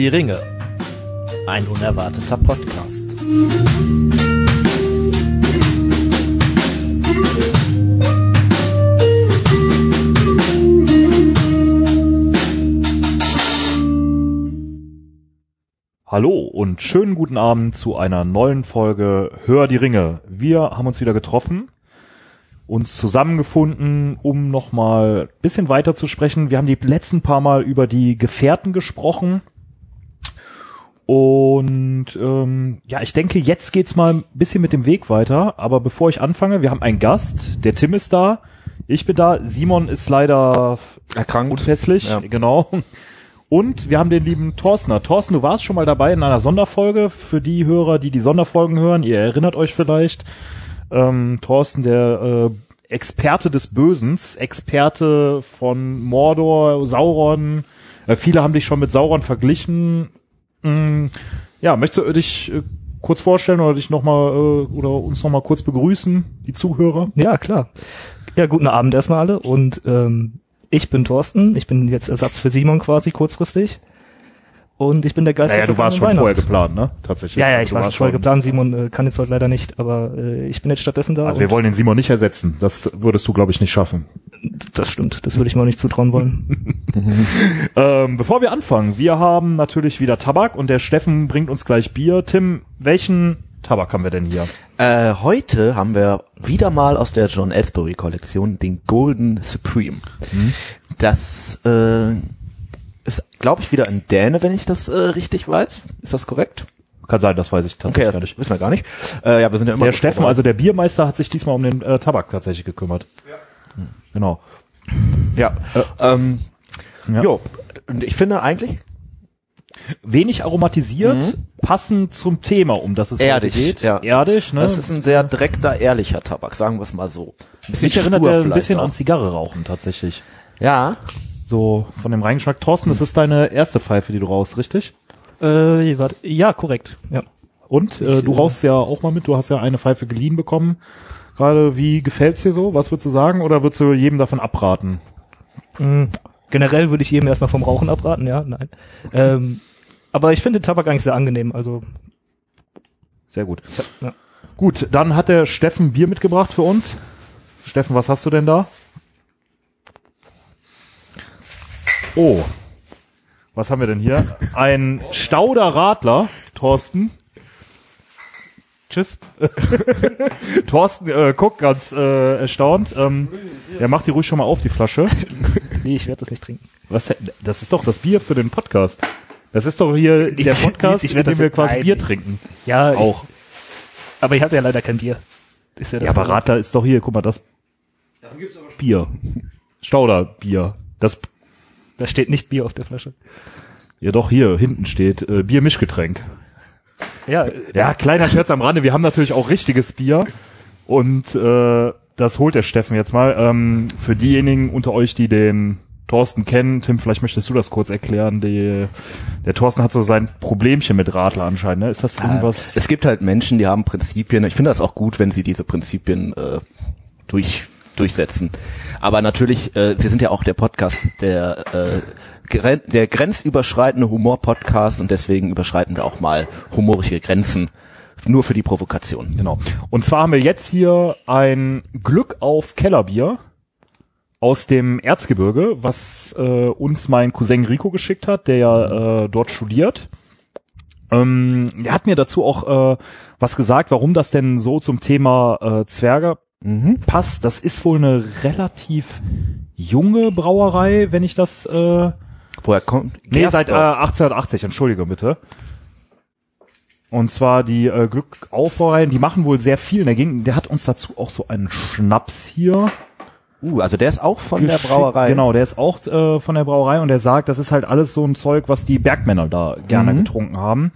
Die Ringe. Ein unerwarteter Podcast. Hallo und schönen guten Abend zu einer neuen Folge Hör die Ringe. Wir haben uns wieder getroffen, uns zusammengefunden, um nochmal ein bisschen weiter zu sprechen. Wir haben die letzten paar Mal über die Gefährten gesprochen. Und ähm, ja, ich denke, jetzt geht's mal ein bisschen mit dem Weg weiter. Aber bevor ich anfange, wir haben einen Gast. Der Tim ist da. Ich bin da. Simon ist leider Erkrankt. unpässlich. Ja. Genau. Und wir haben den lieben Thorsten. Thorsten, du warst schon mal dabei in einer Sonderfolge. Für die Hörer, die die Sonderfolgen hören, ihr erinnert euch vielleicht. Ähm, Thorsten, der äh, Experte des Bösens, Experte von Mordor, Sauron. Äh, viele haben dich schon mit Sauron verglichen. Mm, ja, möchtest du dich äh, kurz vorstellen oder dich noch mal äh, oder uns noch mal kurz begrüßen, die Zuhörer? Ja, klar. Ja, guten Abend erstmal alle und ähm, ich bin Thorsten, ich bin jetzt Ersatz für Simon quasi kurzfristig und ich bin der Geist Naja, du warst schon vergangenen vorher Weihnacht. geplant, ne? Tatsächlich. Ja, ja, Also ich du war schon vorher geplant, Simon äh, kann jetzt heute leider nicht, aber äh, ich bin jetzt stattdessen da. Also wir wollen den Simon nicht ersetzen. Das würdest du, glaube ich, nicht schaffen. Das stimmt, das würde ich mir auch nicht zutrauen wollen. Ähm, bevor wir anfangen, wir haben natürlich wieder Tabak und der Steffen bringt uns gleich Bier. Tim, welchen Tabak haben wir denn hier? Äh, heute haben wir wieder mal aus der John Ellsbury Kollektion den Golden Supreme. Das äh, ist, glaube ich, wieder ein Däne, wenn ich das äh, richtig weiß. Ist das korrekt? Kann sein, das weiß ich Okay, tatsächlich das gar nicht. wissen wir gar nicht. Äh, ja, wir sind ja immer Der Steffen, also der Biermeister, hat sich diesmal um den äh, Tabak tatsächlich gekümmert. Ja. Genau. ja, ähm, Ja. jo, und ich finde eigentlich Wenig aromatisiert, passend zum Thema, um das es heute Erdig, geht. ja. Erdig, ne? das ist ein sehr direkter, ehrlicher Tabak, sagen wir es mal so. Mich erinnert er ein bisschen auch. an Zigarre rauchen tatsächlich. Ja, So von dem Reingeschmack. Thorsten, das ist deine erste Pfeife, die du rauchst, richtig? äh, warte, ja, korrekt. Ja. Und äh, du rauchst ja auch mal mit, du hast ja eine Pfeife geliehen bekommen. Gerade, wie gefällt's dir so? Was würdest du sagen? Oder würdest du jedem davon abraten? Generell würde ich jedem erstmal vom Rauchen abraten, ja, nein. Ähm, aber ich finde den Tabak eigentlich sehr angenehm, also Sehr gut. ja. Gut, dann hat der Steffen Bier mitgebracht für uns. Steffen, was hast du denn da? Oh. Was haben wir denn hier? Ein Stauder Radler, Thorsten. Tschüss. Thorsten äh, guckt ganz äh, erstaunt. Ähm, der macht die ruhig schon mal auf, die Flasche. Nee, ich werde das nicht trinken. Was, das ist doch das Bier für den Podcast. Das ist doch hier der Podcast, ich in werd dem wir quasi nein. Bier trinken. Ja, Auch. Ich, aber ich hatte ja leider kein Bier. Ist ja, das Ja, aber. Radler ist doch hier, guck mal, das Bier. Stauderbier. Das, Da steht nicht Bier auf der Flasche. ja doch, hier hinten steht äh, Bier-Mischgetränk. Ja, Ja, kleiner Scherz am Rande, wir haben natürlich auch richtiges Bier und äh, das holt der Steffen jetzt mal. Ähm, für diejenigen unter euch, die den Thorsten kennen, Tim, vielleicht möchtest du das kurz erklären. Die, der Thorsten hat so sein Problemchen mit Radler anscheinend. Ne? Ist das irgendwas? Es gibt halt Menschen, die haben Prinzipien. Ich finde das auch gut, wenn sie diese Prinzipien äh, durch, durchsetzen. Aber natürlich, äh, wir sind ja auch der Podcast, der, äh, der grenzüberschreitende Humor-Podcast und deswegen überschreiten wir auch mal humorige Grenzen. Nur für die Provokation. Genau. Und zwar haben wir jetzt hier ein Glück auf Kellerbier aus dem Erzgebirge, was äh, uns mein Cousin Rico geschickt hat, der ja äh, dort studiert. Ähm, er hat mir dazu auch äh, was gesagt, warum das denn so zum Thema äh, Zwerge passt. Das ist wohl eine relativ junge Brauerei, wenn ich das äh, Woher kommt? Nee, seit äh, Gersdorf. 1880, entschuldige bitte. Und zwar die äh, Glückaufbaureihen, die machen wohl sehr viel. Der, ging, der hat uns dazu auch so einen Schnaps hier. Uh, also der ist auch von der. Brauerei. Genau, der ist auch äh, von der Brauerei und der sagt, das ist halt alles so ein Zeug, was die Bergmänner da gerne getrunken haben.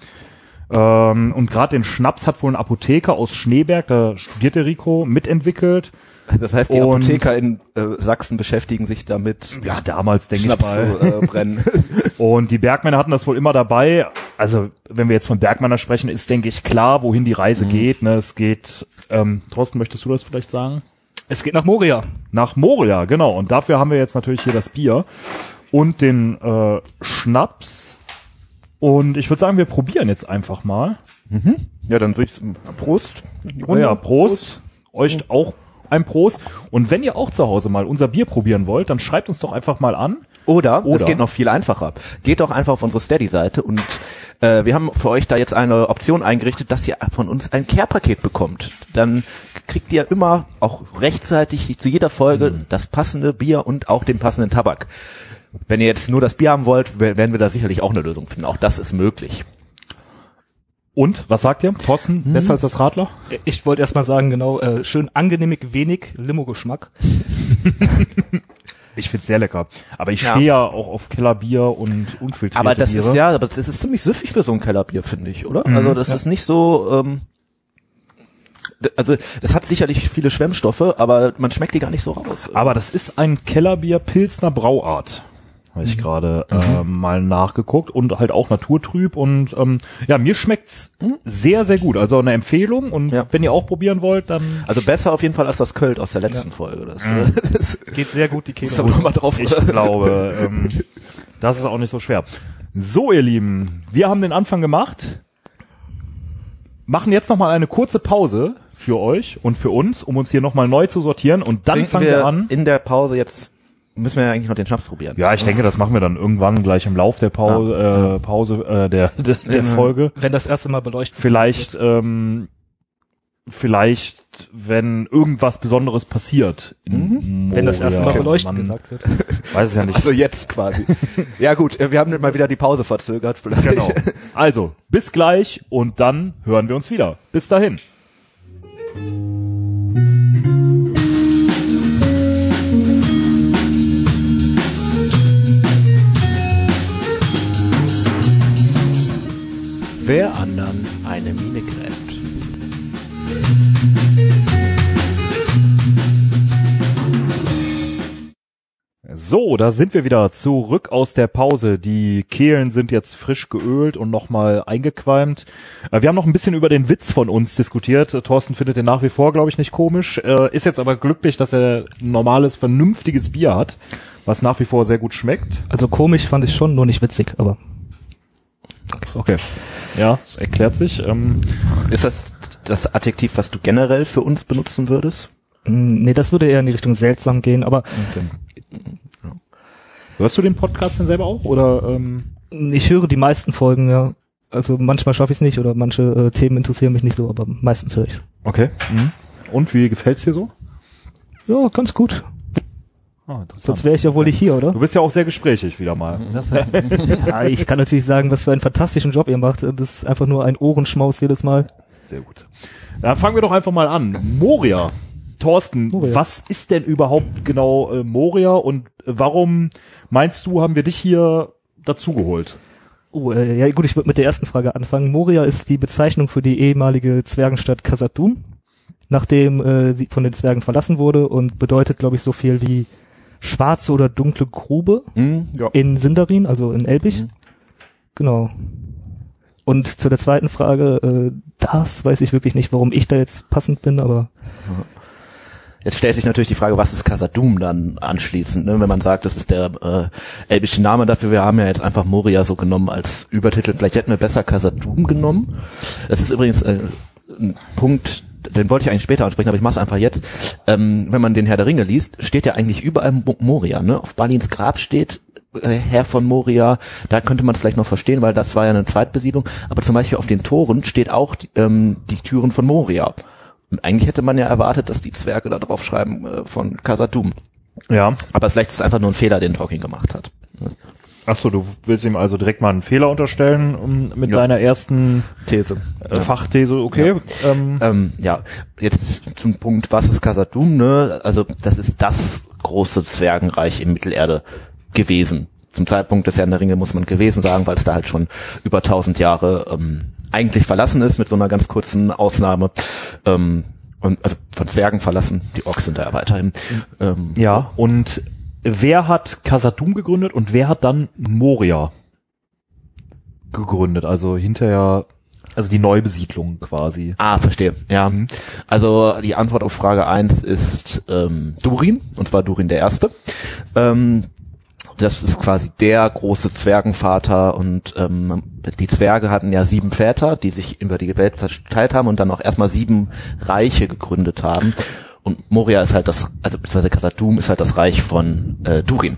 Ähm, und gerade den Schnaps hat wohl ein Apotheker aus Schneeberg, da studiert der Rico, mitentwickelt. Das heißt, die Und- Apotheker in äh, Sachsen beschäftigen sich damit, Ja, damals denke ich mal. zu äh, brennen. Und die Bergmänner hatten das wohl immer dabei. Also, wenn wir jetzt von Bergmänner sprechen, ist, denke ich, klar, wohin die Mhm. Reise geht. Ne? Es geht, ähm, Thorsten, möchtest du das vielleicht sagen? es geht nach Moria. Nach Moria, genau. Und dafür haben wir jetzt natürlich hier das Bier und den äh, Schnaps. Und ich würde sagen, wir probieren jetzt einfach mal. Ja, dann würde ich Prost. Oh ja, Prost. Euch auch ein Prost. Und wenn ihr auch zu Hause mal unser Bier probieren wollt, dann schreibt uns doch einfach mal an. Oder, Oder. es geht noch viel einfacher. Geht doch einfach auf unsere Steady-Seite und äh, wir haben für euch da jetzt eine Option eingerichtet, dass ihr von uns ein Care-Paket bekommt. Dann kriegt ihr immer auch rechtzeitig zu jeder Folge das passende Bier und auch den passenden Tabak. Wenn ihr jetzt nur das Bier haben wollt, wer- werden wir da sicherlich auch eine Lösung finden. Auch das ist möglich. Und, was sagt ihr? Thorsten, besser als das Radler? Ich wollte erst mal sagen, genau, äh, schön angenehmig wenig Limo-Geschmack. Ich find's sehr lecker. Aber ich Ja. stehe ja auch auf Kellerbier und unfiltrierte Aber das Biere. ist ja, aber das ist ziemlich süffig für so ein Kellerbier, finde ich, oder? also das ist nicht so. Ähm, also das hat sicherlich viele Schwemmstoffe, aber man schmeckt die gar nicht so raus. Aber das ist ein Kellerbier Pilsner Brauart. Habe Mhm. ich gerade äh, mal nachgeguckt und halt auch naturtrüb und ähm, ja, mir schmeckt's sehr, sehr gut. Also eine Empfehlung und Mhm. Ja. wenn ihr auch probieren wollt, dann Also besser auf jeden Fall als das Költ aus der letzten Folge. Das, äh, das Geht sehr gut die muss aber noch mal drauf. ich glaube, ähm, das ist auch nicht so schwer. So, ihr Lieben, wir haben den Anfang gemacht, machen jetzt noch mal eine kurze Pause für euch und für uns, um uns hier noch mal neu zu sortieren und dann Trinken fangen wir an. in der Pause jetzt müssen wir ja eigentlich noch den Schnaps probieren. Ja, ich denke, das machen wir dann irgendwann gleich im Lauf der Pause, äh, Pause äh, der, der, der Folge. Wenn das erste Mal beleuchtet Vielleicht, ähm, vielleicht, wenn irgendwas Besonderes passiert. In wenn das erste Mal Moria. beleuchtet Man gesagt wird. Weiß es ja nicht. Also jetzt quasi. ja gut, äh, wir haben mal wieder die Pause verzögert. Vielleicht. Genau. Also, bis gleich und dann hören wir uns wieder. Bis dahin. Wer anderen eine Mine gräbt. So, da sind wir wieder zurück aus der Pause. Die Kehlen sind jetzt frisch geölt und nochmal eingequalmt. Äh, Wir haben noch ein bisschen über den Witz von uns diskutiert. Thorsten findet den nach wie vor, glaube ich, nicht komisch. Äh, Ist jetzt aber glücklich, dass er normales, vernünftiges Bier hat, was nach wie vor sehr gut schmeckt. Also komisch fand ich schon, nur nicht witzig, aber Okay. Ja, es erklärt sich. Ähm, Ist das das Adjektiv, was du generell für uns benutzen würdest? mh, nee, das würde eher in die Richtung seltsam gehen, aber hörst du den Podcast denn selber auch? Oder ähm, ich höre die meisten Folgen, ja. Also manchmal schaffe ich es nicht oder manche äh, Themen interessieren mich nicht so, aber meistens höre ich okay. Mhm. Und wie gefällt's dir so? Ja, ganz gut. Interessant. Sonst wäre ich ja wohl nicht hier, oder? Du bist ja auch sehr gesprächig wieder mal. Ja, ich kann natürlich sagen, was für einen fantastischen Job ihr macht. Das ist einfach nur ein Ohrenschmaus jedes Mal. Sehr gut. Dann fangen wir doch einfach mal an. Moria. Thorsten, Moria. was ist denn überhaupt genau äh, Moria und warum meinst du, haben wir dich hier dazugeholt? Oh, äh, ja gut, ich würde mit der ersten Frage anfangen. Moria ist die Bezeichnung für die ehemalige Zwergenstadt Khazad-dûm, nachdem äh, sie von den Zwergen verlassen wurde und bedeutet, glaube ich, so viel wie schwarze oder dunkle Grube Hm, ja. in Sindarin, also in Elbig. Genau. Und zu der zweiten Frage, äh, das weiß ich wirklich nicht, warum ich da jetzt passend bin, aber Jetzt stellt sich natürlich die Frage, was ist Casadum dann anschließend, ne? wenn man sagt, das ist der äh, elbische Name dafür. Wir haben ja jetzt einfach Moria so genommen als Übertitel. Vielleicht hätten wir besser Casadum genommen. Das ist übrigens äh, ein Punkt, den wollte ich eigentlich später ansprechen, aber ich mache es einfach jetzt. Ähm, wenn man den Herr der Ringe liest, steht ja eigentlich überall Mo- Moria. Ne? Auf Balins Grab steht äh, Herr von Moria. Da könnte man es vielleicht noch verstehen, weil das war ja eine Zweitbesiedlung. Aber zum Beispiel auf den Toren steht auch die, ähm, die Türen von Moria. Und eigentlich hätte man ja erwartet, dass die Zwerge da drauf schreiben äh, von Casadum. Ja. Aber vielleicht ist es einfach nur ein Fehler, den Tolkien gemacht hat. Achso, du willst ihm also direkt mal einen Fehler unterstellen um, mit Ja. deiner ersten These. äh, Fachthese, okay. Ähm, Ähm, ja, jetzt zum Punkt, was ist Casadum, ne? Also das ist das große Zwergenreich im Mittelerde gewesen. Zum Zeitpunkt des Herrn der Ringe muss man gewesen sagen, weil es da halt schon über tausend Jahre ähm, eigentlich verlassen ist, mit so einer ganz kurzen Ausnahme. Ähm, und, also von Zwergen verlassen, die Orks sind da ja weiterhin. Ähm, ja, und wer hat Kasadum gegründet und wer hat dann Moria gegründet? Also hinterher, also die Neubesiedlung quasi. Ah, verstehe. Ja. Also die Antwort auf Frage eins ist ähm, Durin, und zwar Durin der Erste. Ähm, das ist quasi der große Zwergenvater und ähm, die Zwerge hatten ja sieben Väter, die sich über die Welt verteilt haben und dann auch erstmal sieben Reiche gegründet haben. Und Moria ist halt das, also beziehungsweise Khazad-dûm ist halt das Reich von äh, Durin,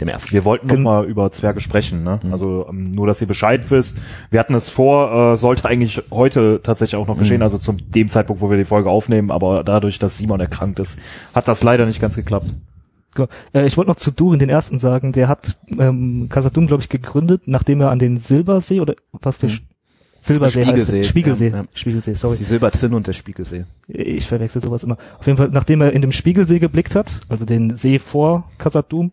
dem ersten. Wir wollten noch mal über Zwerge sprechen, ne? Also ähm, nur, dass ihr Bescheid wisst. Wir hatten es vor, äh, sollte eigentlich heute tatsächlich auch noch geschehen, also zum dem Zeitpunkt, wo wir die Folge aufnehmen, aber dadurch, dass Simon erkrankt ist, hat das leider nicht ganz geklappt. Genau. Äh, ich wollte noch zu Durin den ersten sagen, der hat ähm, Khazad-dûm, glaube ich, gegründet, nachdem er an den Silbersee oder was der Sch- Silbersee Spiegelsee, heißt. Spiegelsee. ja, ja. Spiegelsee, Das sorry. ist die Silberzinn und der Spiegelsee. Ich verwechsel sowas immer. Auf jeden Fall, nachdem er in dem Spiegelsee geblickt hat, also den See vor Khazad-dûm,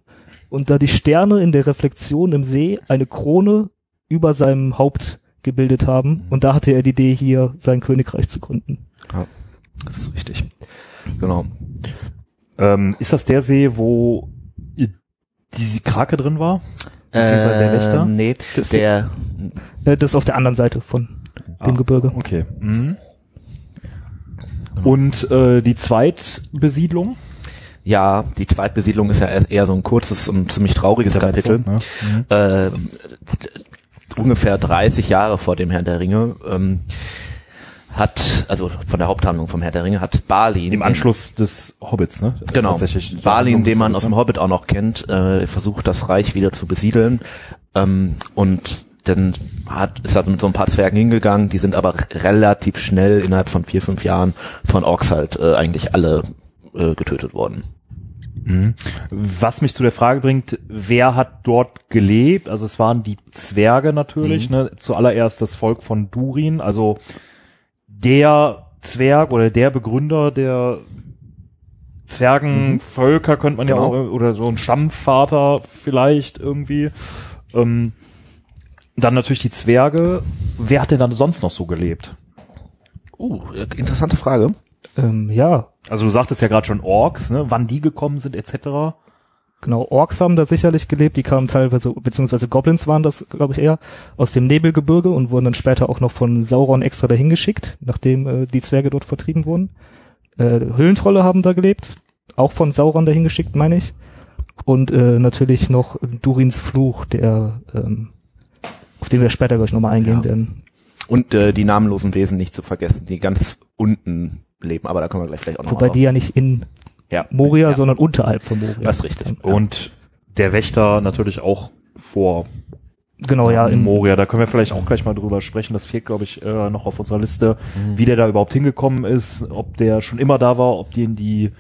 und da die Sterne in der Reflexion im See eine Krone über seinem Haupt gebildet haben, und da hatte er die Idee, hier sein Königreich zu gründen. Das ist richtig. Genau. Ähm, ist das der See, wo diese Krake drin war? Beziehungsweise der Wächter? Ähm, Nee, Das- der, Äh, das ist auf der anderen Seite von dem Ah. Gebirge. Okay. Mhm. Und äh, die Zweitbesiedlung? ja, die Zweitbesiedlung ist ja eher so ein kurzes und ziemlich trauriges Kapitel. Ne? Mhm. äh, ungefähr 30 Jahre vor dem Herrn der Ringe ähm, hat, also von der Haupthandlung vom Herr der Ringe, hat Balin Im Anschluss des Hobbits, ne? Genau. Tatsächlich. Balin, den man aus dem Hobbit auch noch kennt, äh, versucht das Reich wieder zu besiedeln. Ähm, und dann hat, ist er mit so ein paar Zwergen hingegangen, die sind aber relativ schnell innerhalb von vier, fünf Jahren von Orks halt äh, eigentlich alle äh, getötet worden. Mhm. Was mich zu der Frage bringt, wer hat dort gelebt? Also es waren die Zwerge natürlich, ne? Zuallererst das Volk von Durin, also der Zwerg oder der Begründer der Zwergenvölker könnte man ja Genau. auch, oder so ein Stammvater vielleicht irgendwie. Ähm, dann natürlich die Zwerge. Wer hat denn dann sonst noch so gelebt? Uh, interessante Frage. Ähm, ja, Also du sagtest ja gerade schon Orks, ne? wann die gekommen sind etc. Genau, Orks haben da sicherlich gelebt, die kamen teilweise, beziehungsweise Goblins waren das, glaube ich, eher, aus dem Nebelgebirge und wurden dann später auch noch von Sauron extra dahin geschickt, nachdem äh, die Zwerge dort vertrieben wurden. Äh, Höhlentrolle haben da gelebt, auch von Sauron dahin geschickt, meine ich. Und äh, natürlich noch Durins Fluch, der, ähm, auf den wir später gleich nochmal eingehen Ja. werden. Und äh, die namenlosen Wesen nicht zu vergessen, die ganz unten leben, aber da kommen wir gleich vielleicht auch noch Wobei mal die ja nicht in Ja. Moria, ja. sondern unterhalb von Moria. Das ist richtig. Und der Wächter natürlich auch vor Genau, ja, in Moria. Da können wir vielleicht auch gleich mal drüber sprechen. Das fehlt, glaube ich, äh, noch auf unserer Liste, Mhm. wie der da überhaupt hingekommen ist, ob der schon immer da war, ob die ihn die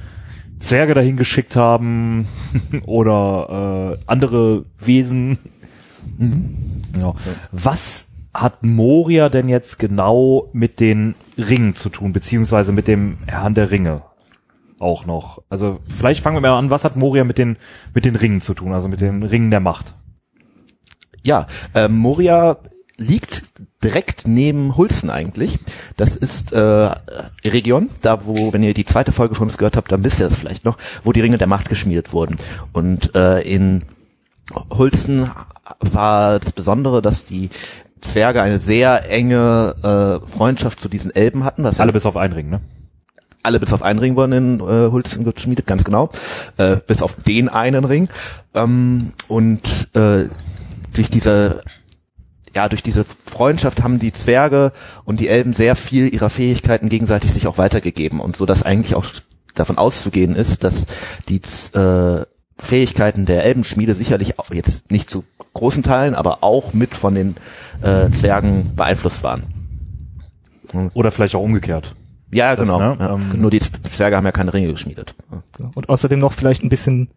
Zwerge dahin geschickt haben oder äh, andere Wesen. Mhm. Ja. Was hat Moria denn jetzt genau mit den Ringen zu tun, beziehungsweise mit dem Herrn der Ringe? Auch noch. Also vielleicht fangen wir mal an, was hat Moria mit den mit den Ringen zu tun, also mit den Ringen der Macht? Ja, ähm, Moria liegt direkt neben Hulzen eigentlich. Das ist äh, Region, da wo, wenn ihr die zweite Folge von uns gehört habt, dann wisst ihr das vielleicht noch, wo die Ringe der Macht geschmiedet wurden. Und äh, in Hulzen war das Besondere, dass die Zwerge eine sehr enge äh, Freundschaft zu diesen Elben hatten. Alle bis auf einen Ring, ne? Alle bis auf einen Ring wurden in äh, Hulzen geschmiedet, ganz genau, äh, bis auf den einen Ring. Ähm, und äh, durch diese ja, durch diese Freundschaft haben die Zwerge und die Elben sehr viel ihrer Fähigkeiten gegenseitig sich auch weitergegeben und so, dass eigentlich auch davon auszugehen ist, dass die äh, Fähigkeiten der Elbenschmiede sicherlich auch jetzt nicht zu großen Teilen, aber auch mit von den äh, Zwergen beeinflusst waren. Oder vielleicht auch umgekehrt. Ja, Das, genau. ne, ja. ähm, Nur die Zwerge haben ja keine Ringe geschmiedet. Genau. Und außerdem noch vielleicht ein bisschen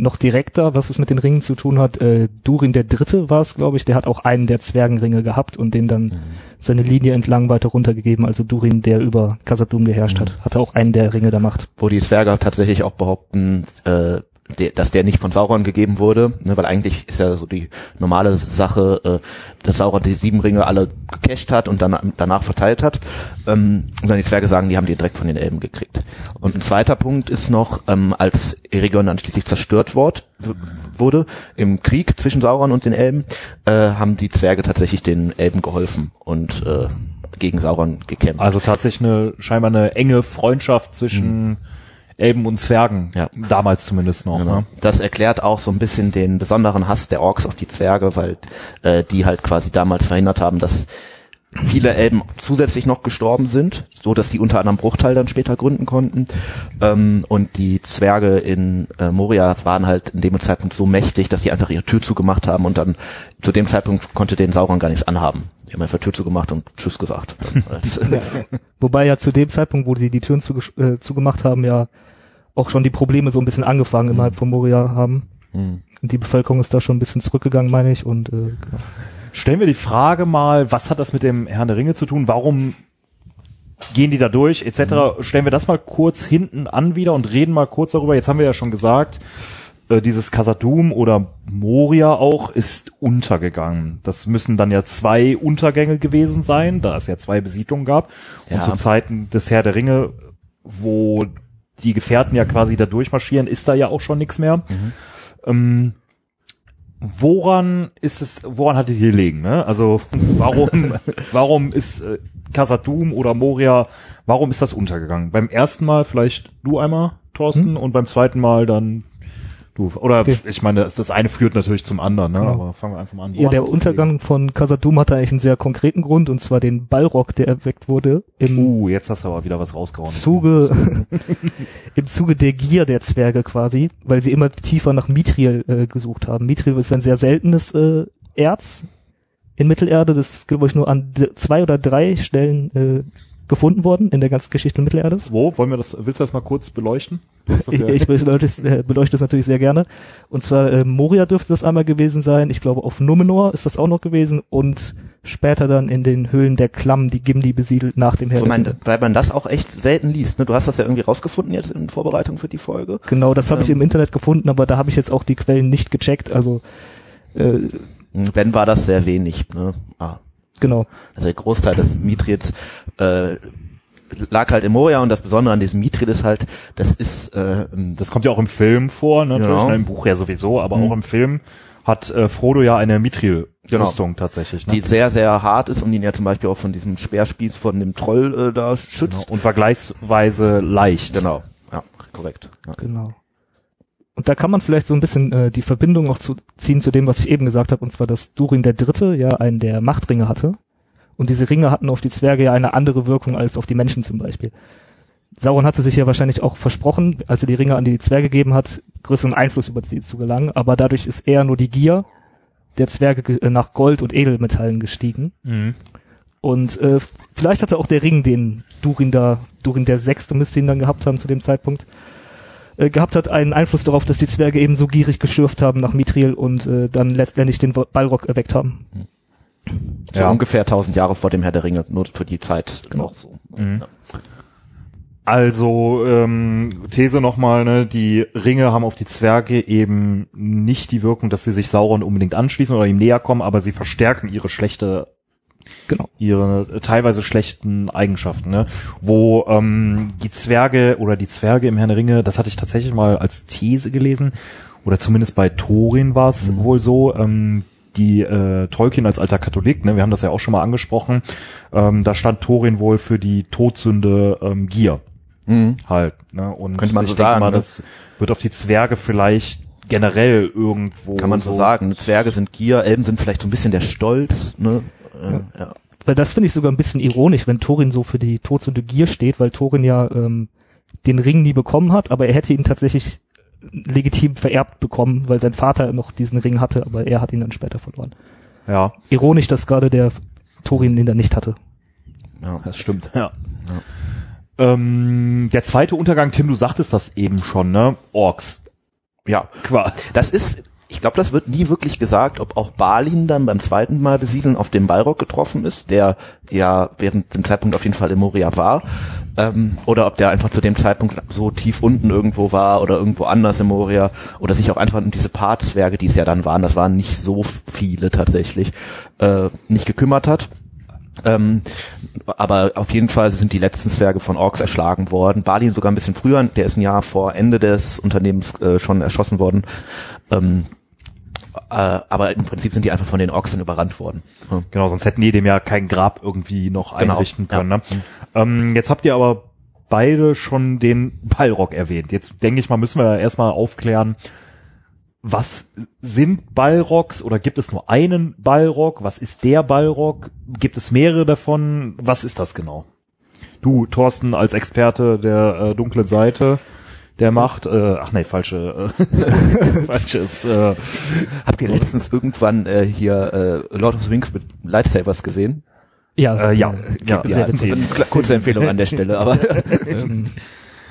noch direkter, was es mit den Ringen zu tun hat. Äh, Durin der Dritte war es, glaube ich, der hat auch einen der Zwergenringe gehabt und den dann seine Linie entlang weiter runtergegeben. Also Durin, der über Khazad-dûm geherrscht hat, hatte auch einen der Ringe der Macht. Wo die Zwerge tatsächlich auch behaupten, äh, der, dass der nicht von Sauron gegeben wurde, ne, weil eigentlich ist ja so die normale Sache, äh, dass Sauron die sieben Ringe alle gecached hat und dann danach verteilt hat. Ähm, und dann die Zwerge sagen, die haben die direkt von den Elben gekriegt. Und ein zweiter Punkt ist noch, ähm, als Eregion dann schließlich zerstört wort, wurde im Krieg zwischen Sauron und den Elben, äh, haben die Zwerge tatsächlich den Elben geholfen und äh, gegen Sauron gekämpft. Also tatsächlich eine scheinbar eine enge Freundschaft zwischen Elben und Zwergen, Ja. damals zumindest noch. Genau. Ne? Das erklärt auch so ein bisschen den besonderen Hass der Orks auf die Zwerge, weil äh, die halt quasi damals verhindert haben, dass viele Elben zusätzlich noch gestorben sind, so dass die unter anderem Bruchteil dann später gründen konnten. Ähm, und die Zwerge in äh, Moria waren halt in dem Zeitpunkt so mächtig, dass sie einfach ihre Tür zugemacht haben und dann zu dem Zeitpunkt konnte den Sauron gar nichts anhaben. Die haben einfach Tür zugemacht und Tschüss gesagt. Wobei ja zu dem Zeitpunkt, wo die die Türen zuge äh, zugemacht haben, ja auch schon die Probleme so ein bisschen angefangen innerhalb von Moria haben. Hm. Und die Bevölkerung ist da schon ein bisschen zurückgegangen, meine ich. Und äh, genau. Stellen wir die Frage mal, was hat das mit dem Herrn der Ringe zu tun? Warum gehen die da durch, etc. Stellen wir das mal kurz hinten an wieder und reden mal kurz darüber. Jetzt haben wir ja schon gesagt, äh, dieses Kasadum oder Moria auch ist untergegangen. Das müssen dann ja zwei Untergänge gewesen sein, da es ja zwei Besiedlungen gab. Und Ja. zu Zeiten des Herr der Ringe, wo die Gefährten ja quasi da durchmarschieren, ist da ja auch schon nichts mehr. Ähm, woran ist es, woran hat es gelegen, ne? Also warum, warum ist äh, Kasadum oder Moria, warum ist das untergegangen? Beim ersten Mal vielleicht du einmal, Thorsten, und beim zweiten Mal dann du. Oder Okay. ich meine, das, das eine führt natürlich zum anderen, ne? Genau. Aber fangen wir einfach mal an. ja, der Untergang von Casadum hatte eigentlich einen sehr konkreten Grund, und zwar den Ballrock, der erweckt wurde im? Uh, jetzt hast du aber wieder was rausgehauen. Zuge, im Zuge der Gier der Zwerge quasi, weil sie immer tiefer nach Mithril äh, gesucht haben. Mithril ist ein sehr seltenes äh, Erz in Mittelerde, das glaube ich, nur an zwei oder drei Stellen äh, gefunden worden in der ganzen Geschichte Mittelerdes. Wo? Wollen wir das, willst du das mal kurz beleuchten? Du hast das Ich, ja- ich beleuchte, es, äh, beleuchte es natürlich sehr gerne. Und zwar äh, Moria dürfte das einmal gewesen sein. Ich glaube, auf Numenor ist das auch noch gewesen. Und später dann in den Höhlen der Klamm, die Gimli besiedelt nach dem Herr so mein, weil man das auch echt selten liest. Ne? Du hast das ja irgendwie rausgefunden jetzt in Vorbereitung für die Folge. Genau, das habe ich Ähm. im Internet gefunden, aber da habe ich jetzt auch die Quellen nicht gecheckt. Also äh, Wenn war das sehr wenig. Ne? Ah, genau. Also der Großteil des Mithrils äh, lag halt in Moria und das Besondere an diesem Mithril ist halt, das ist äh, Das kommt ja auch im Film vor, ne? natürlich, Genau. ne, im Buch ja sowieso, aber Mhm. auch im Film hat äh, Frodo ja eine Mithril-Rüstung tatsächlich. Ne? die sehr, sehr hart ist und ihn ja zum Beispiel auch von diesem Speerspieß von dem Troll äh, da genau. schützt. Und vergleichsweise leicht. Genau. Ja, korrekt. Ja. Genau. Und da kann man vielleicht so ein bisschen äh, die Verbindung auch zu ziehen zu dem, was ich eben gesagt habe, und zwar, dass Durin der Dritte ja einen der Machtringe hatte. Und diese Ringe hatten auf die Zwerge ja eine andere Wirkung als auf die Menschen zum Beispiel. Sauron hatte sich ja wahrscheinlich auch versprochen, als er die Ringe an die Zwerge gegeben hat, größeren Einfluss über sie zu gelangen, aber dadurch ist eher nur die Gier der Zwerge ge- äh, nach Gold und Edelmetallen gestiegen. Mhm. Und äh, vielleicht hatte auch der Ring, den Durin da, Durin der Sechste müsste ihn dann gehabt haben zu dem Zeitpunkt, äh, gehabt hat, einen Einfluss darauf, dass die Zwerge eben so gierig geschürft haben nach Mithril und äh, dann letztendlich den Balrog erweckt haben. So Ja. ungefähr 1000 Jahre vor dem Herr der Ringe, nur für die Zeit Genau. noch so. Mhm. Ja. Also ähm, These nochmal, ne, die Ringe haben auf die Zwerge eben nicht die Wirkung, dass sie sich Sauron unbedingt anschließen oder ihm näher kommen, aber sie verstärken ihre schlechte, Genau. ihre äh, teilweise schlechten Eigenschaften, ne? Wo ähm, die Zwerge oder die Zwerge im Herrn der Ringe, das hatte ich tatsächlich mal als These gelesen, oder zumindest bei Thorin war es wohl so, ähm, die äh, Tolkien als alter Katholik, ne, wir haben das ja auch schon mal angesprochen, ähm, da stand Thorin wohl für die Todsünde ähm, Gier Mhm. halt. Ne? Und Könnte man ich so denke sagen, mal, ne? das wird auf die Zwerge vielleicht generell irgendwo. Kann man so sagen. Zwerge sind Gier, Elben sind vielleicht so ein bisschen der Stolz. Ne? Äh, ja. Weil das finde ich sogar ein bisschen ironisch, wenn Thorin so für die Todsünde Gier steht, weil Thorin ja ähm, den Ring nie bekommen hat, aber er hätte ihn tatsächlich legitim vererbt bekommen, weil sein Vater noch diesen Ring hatte, aber er hat ihn dann später verloren. Ja, Ironisch, dass gerade der Thorin ihn dann nicht hatte. Ja. das stimmt. Ja. Ähm, der zweite Untergang, Tim, du sagtest das eben schon, ne? Orks. ja. Qua. Das ist, ich glaube, das wird nie wirklich gesagt, ob auch Balin dann beim zweiten Mal besiedeln auf den Balrog getroffen ist, der ja während dem Zeitpunkt auf jeden Fall in Moria war. Ähm, oder ob der einfach zu dem Zeitpunkt so tief unten irgendwo war oder irgendwo anders in Moria oder sich auch einfach um diese Paarzwerge, die es ja dann waren, das waren nicht so viele tatsächlich, äh, nicht gekümmert hat. Ähm, aber auf jeden Fall sind die letzten Zwerge von Orks erschlagen worden. Balin sogar ein bisschen früher, der ist ein Jahr vor Ende des Unternehmens äh, schon erschossen worden. Ähm, äh, aber im Prinzip sind die einfach von den Orks dann überrannt worden. Ja. Genau, sonst hätten die dem ja kein Grab irgendwie noch Genau, einrichten können. Ne? Ähm, jetzt habt ihr aber beide schon den Ballrock erwähnt. Jetzt denke ich mal, müssen wir erstmal aufklären, was sind Ballrocks oder gibt es nur einen Ballrock? Was ist der Ballrock? Gibt es mehrere davon? Was ist das genau? Du, Thorsten, als Experte der äh, dunklen Seite der Macht, äh, ach nee, falsche, äh, falsches, äh, Habt ihr letztens irgendwann äh, hier äh, Lord of the Rings mit Lightsabers gesehen? Ja, äh, ja, ja, sehr Ja, witzig. eine kurze Empfehlung an der Stelle, aber ähm,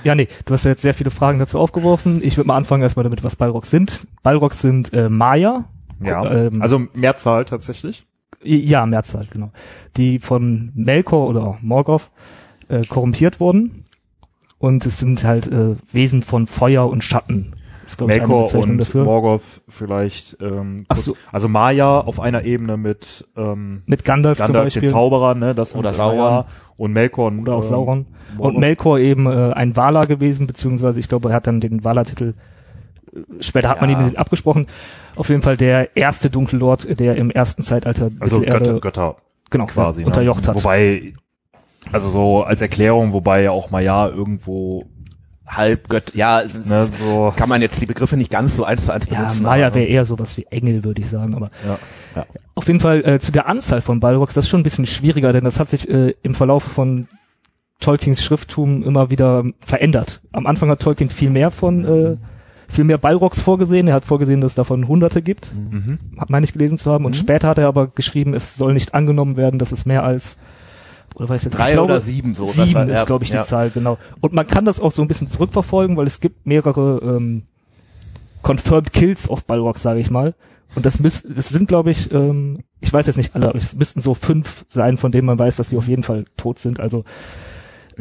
ja, nee, du hast ja jetzt sehr viele Fragen dazu aufgeworfen. Ich würde mal anfangen erstmal damit, was Balrogs sind. Balrogs sind äh, Maya. ja, Ähm, also Mehrzahl tatsächlich. Ja, Mehrzahl, genau. Die von Melkor oder Morgoth äh, korrumpiert wurden. Und es sind halt äh, Wesen von Feuer und Schatten. Ist, glaub Melkor und dafür. Morgoth vielleicht, ähm, kurz- so. also Maya auf einer Ebene mit ähm, Mit Gandalf, zum Gandalf, Beispiel. den Zauberer, ne, das Oder Sauron. Maya und Melkor und, oder auch ähm, Sauron. Morgoth. Und Melkor eben äh, ein Valar gewesen, beziehungsweise ich glaube, er hat dann den Valar-Titel, äh, später hat man Ja. ihn nicht abgesprochen. Auf jeden Fall der erste Dunkellord, der im ersten Zeitalter also Götter, Götter genau, quasi, ja, unterjocht ne? hat. Wobei, also so als Erklärung, wobei ja auch Maya irgendwo, halb Gött, ja, ne, so, kann man jetzt die Begriffe nicht ganz so eins zu eins ja, benutzen. Maya aber- wäre eher sowas wie Engel, würde ich sagen, aber ja. Auf jeden Fall äh, zu der Anzahl von Balrogs, das ist schon ein bisschen schwieriger, denn das hat sich äh, im Verlauf von Tolkiens Schrifttum immer wieder verändert. Am Anfang hat Tolkien viel mehr von äh, viel mehr Balrogs vorgesehen. Er hat vorgesehen, dass es davon Hunderte gibt, Mhm. hat meine ich gelesen zu haben. Und später hat er aber geschrieben, es soll nicht angenommen werden, dass es mehr als oder weiß ich, Drei ich glaube, oder sieben, so. Sieben war- ja, ist, glaube ich, ja. die Zahl, genau. Und man kann das auch so ein bisschen zurückverfolgen, weil es gibt mehrere ähm, Confirmed Kills auf Balrog, sage ich mal. Und das müssen, das sind, glaube ich, ähm, ich weiß jetzt nicht alle, aber es müssten so fünf sein, von denen man weiß, dass die auf jeden Fall tot sind. Also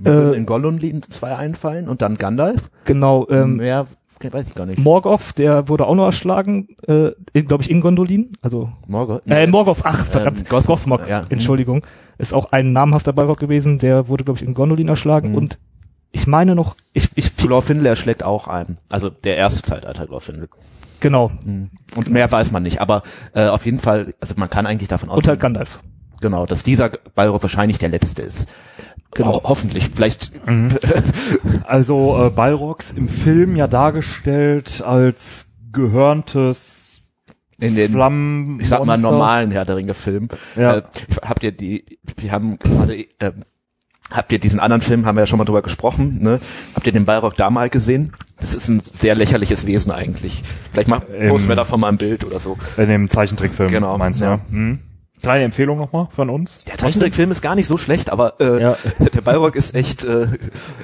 Äh, in Gollum zwei einfallen und dann Gandalf. genau, ähm, Mehr weiß ich gar nicht. Morgoth, der wurde auch noch erschlagen, äh, glaube ich, in Gondolin. Also Morgoth? äh, Morgoth, ach verdammt, Ähm, Goth- Gothmog, ja. Entschuldigung, ist auch ein namhafter Balrog gewesen. Der wurde, glaube ich, in Gondolin erschlagen. Mhm. Und ich meine noch, ich, ich Glorfindel schlägt auch ein. Also der erste Zeitalter Glorfindel. Genau Und mehr weiß man nicht, aber äh, auf jeden Fall, also man kann eigentlich davon und halt ausgehen, Gandalf. genau, dass dieser Balrog wahrscheinlich der letzte ist. Genau. Ho hoffentlich, vielleicht Also äh, Balrogs im Film ja dargestellt als gehörntes in den Flammen. ich sag mal normalen Herr der Ringe Film. Ja. Äh, habt ihr die wir haben gerade äh, habt ihr diesen anderen Film, haben wir ja schon mal drüber gesprochen, ne? Habt ihr den Balrog da mal gesehen? Das ist ein sehr lächerliches Wesen eigentlich. Vielleicht Ähm, posten wir davon mal ein Bild oder so. In dem Zeichentrickfilm, Genau, meinst du, ja. ja? Mhm. Kleine Empfehlung nochmal von uns. Der Zeichentrickfilm ist gar nicht so schlecht, aber äh, Ja. der Balrog ist echt äh,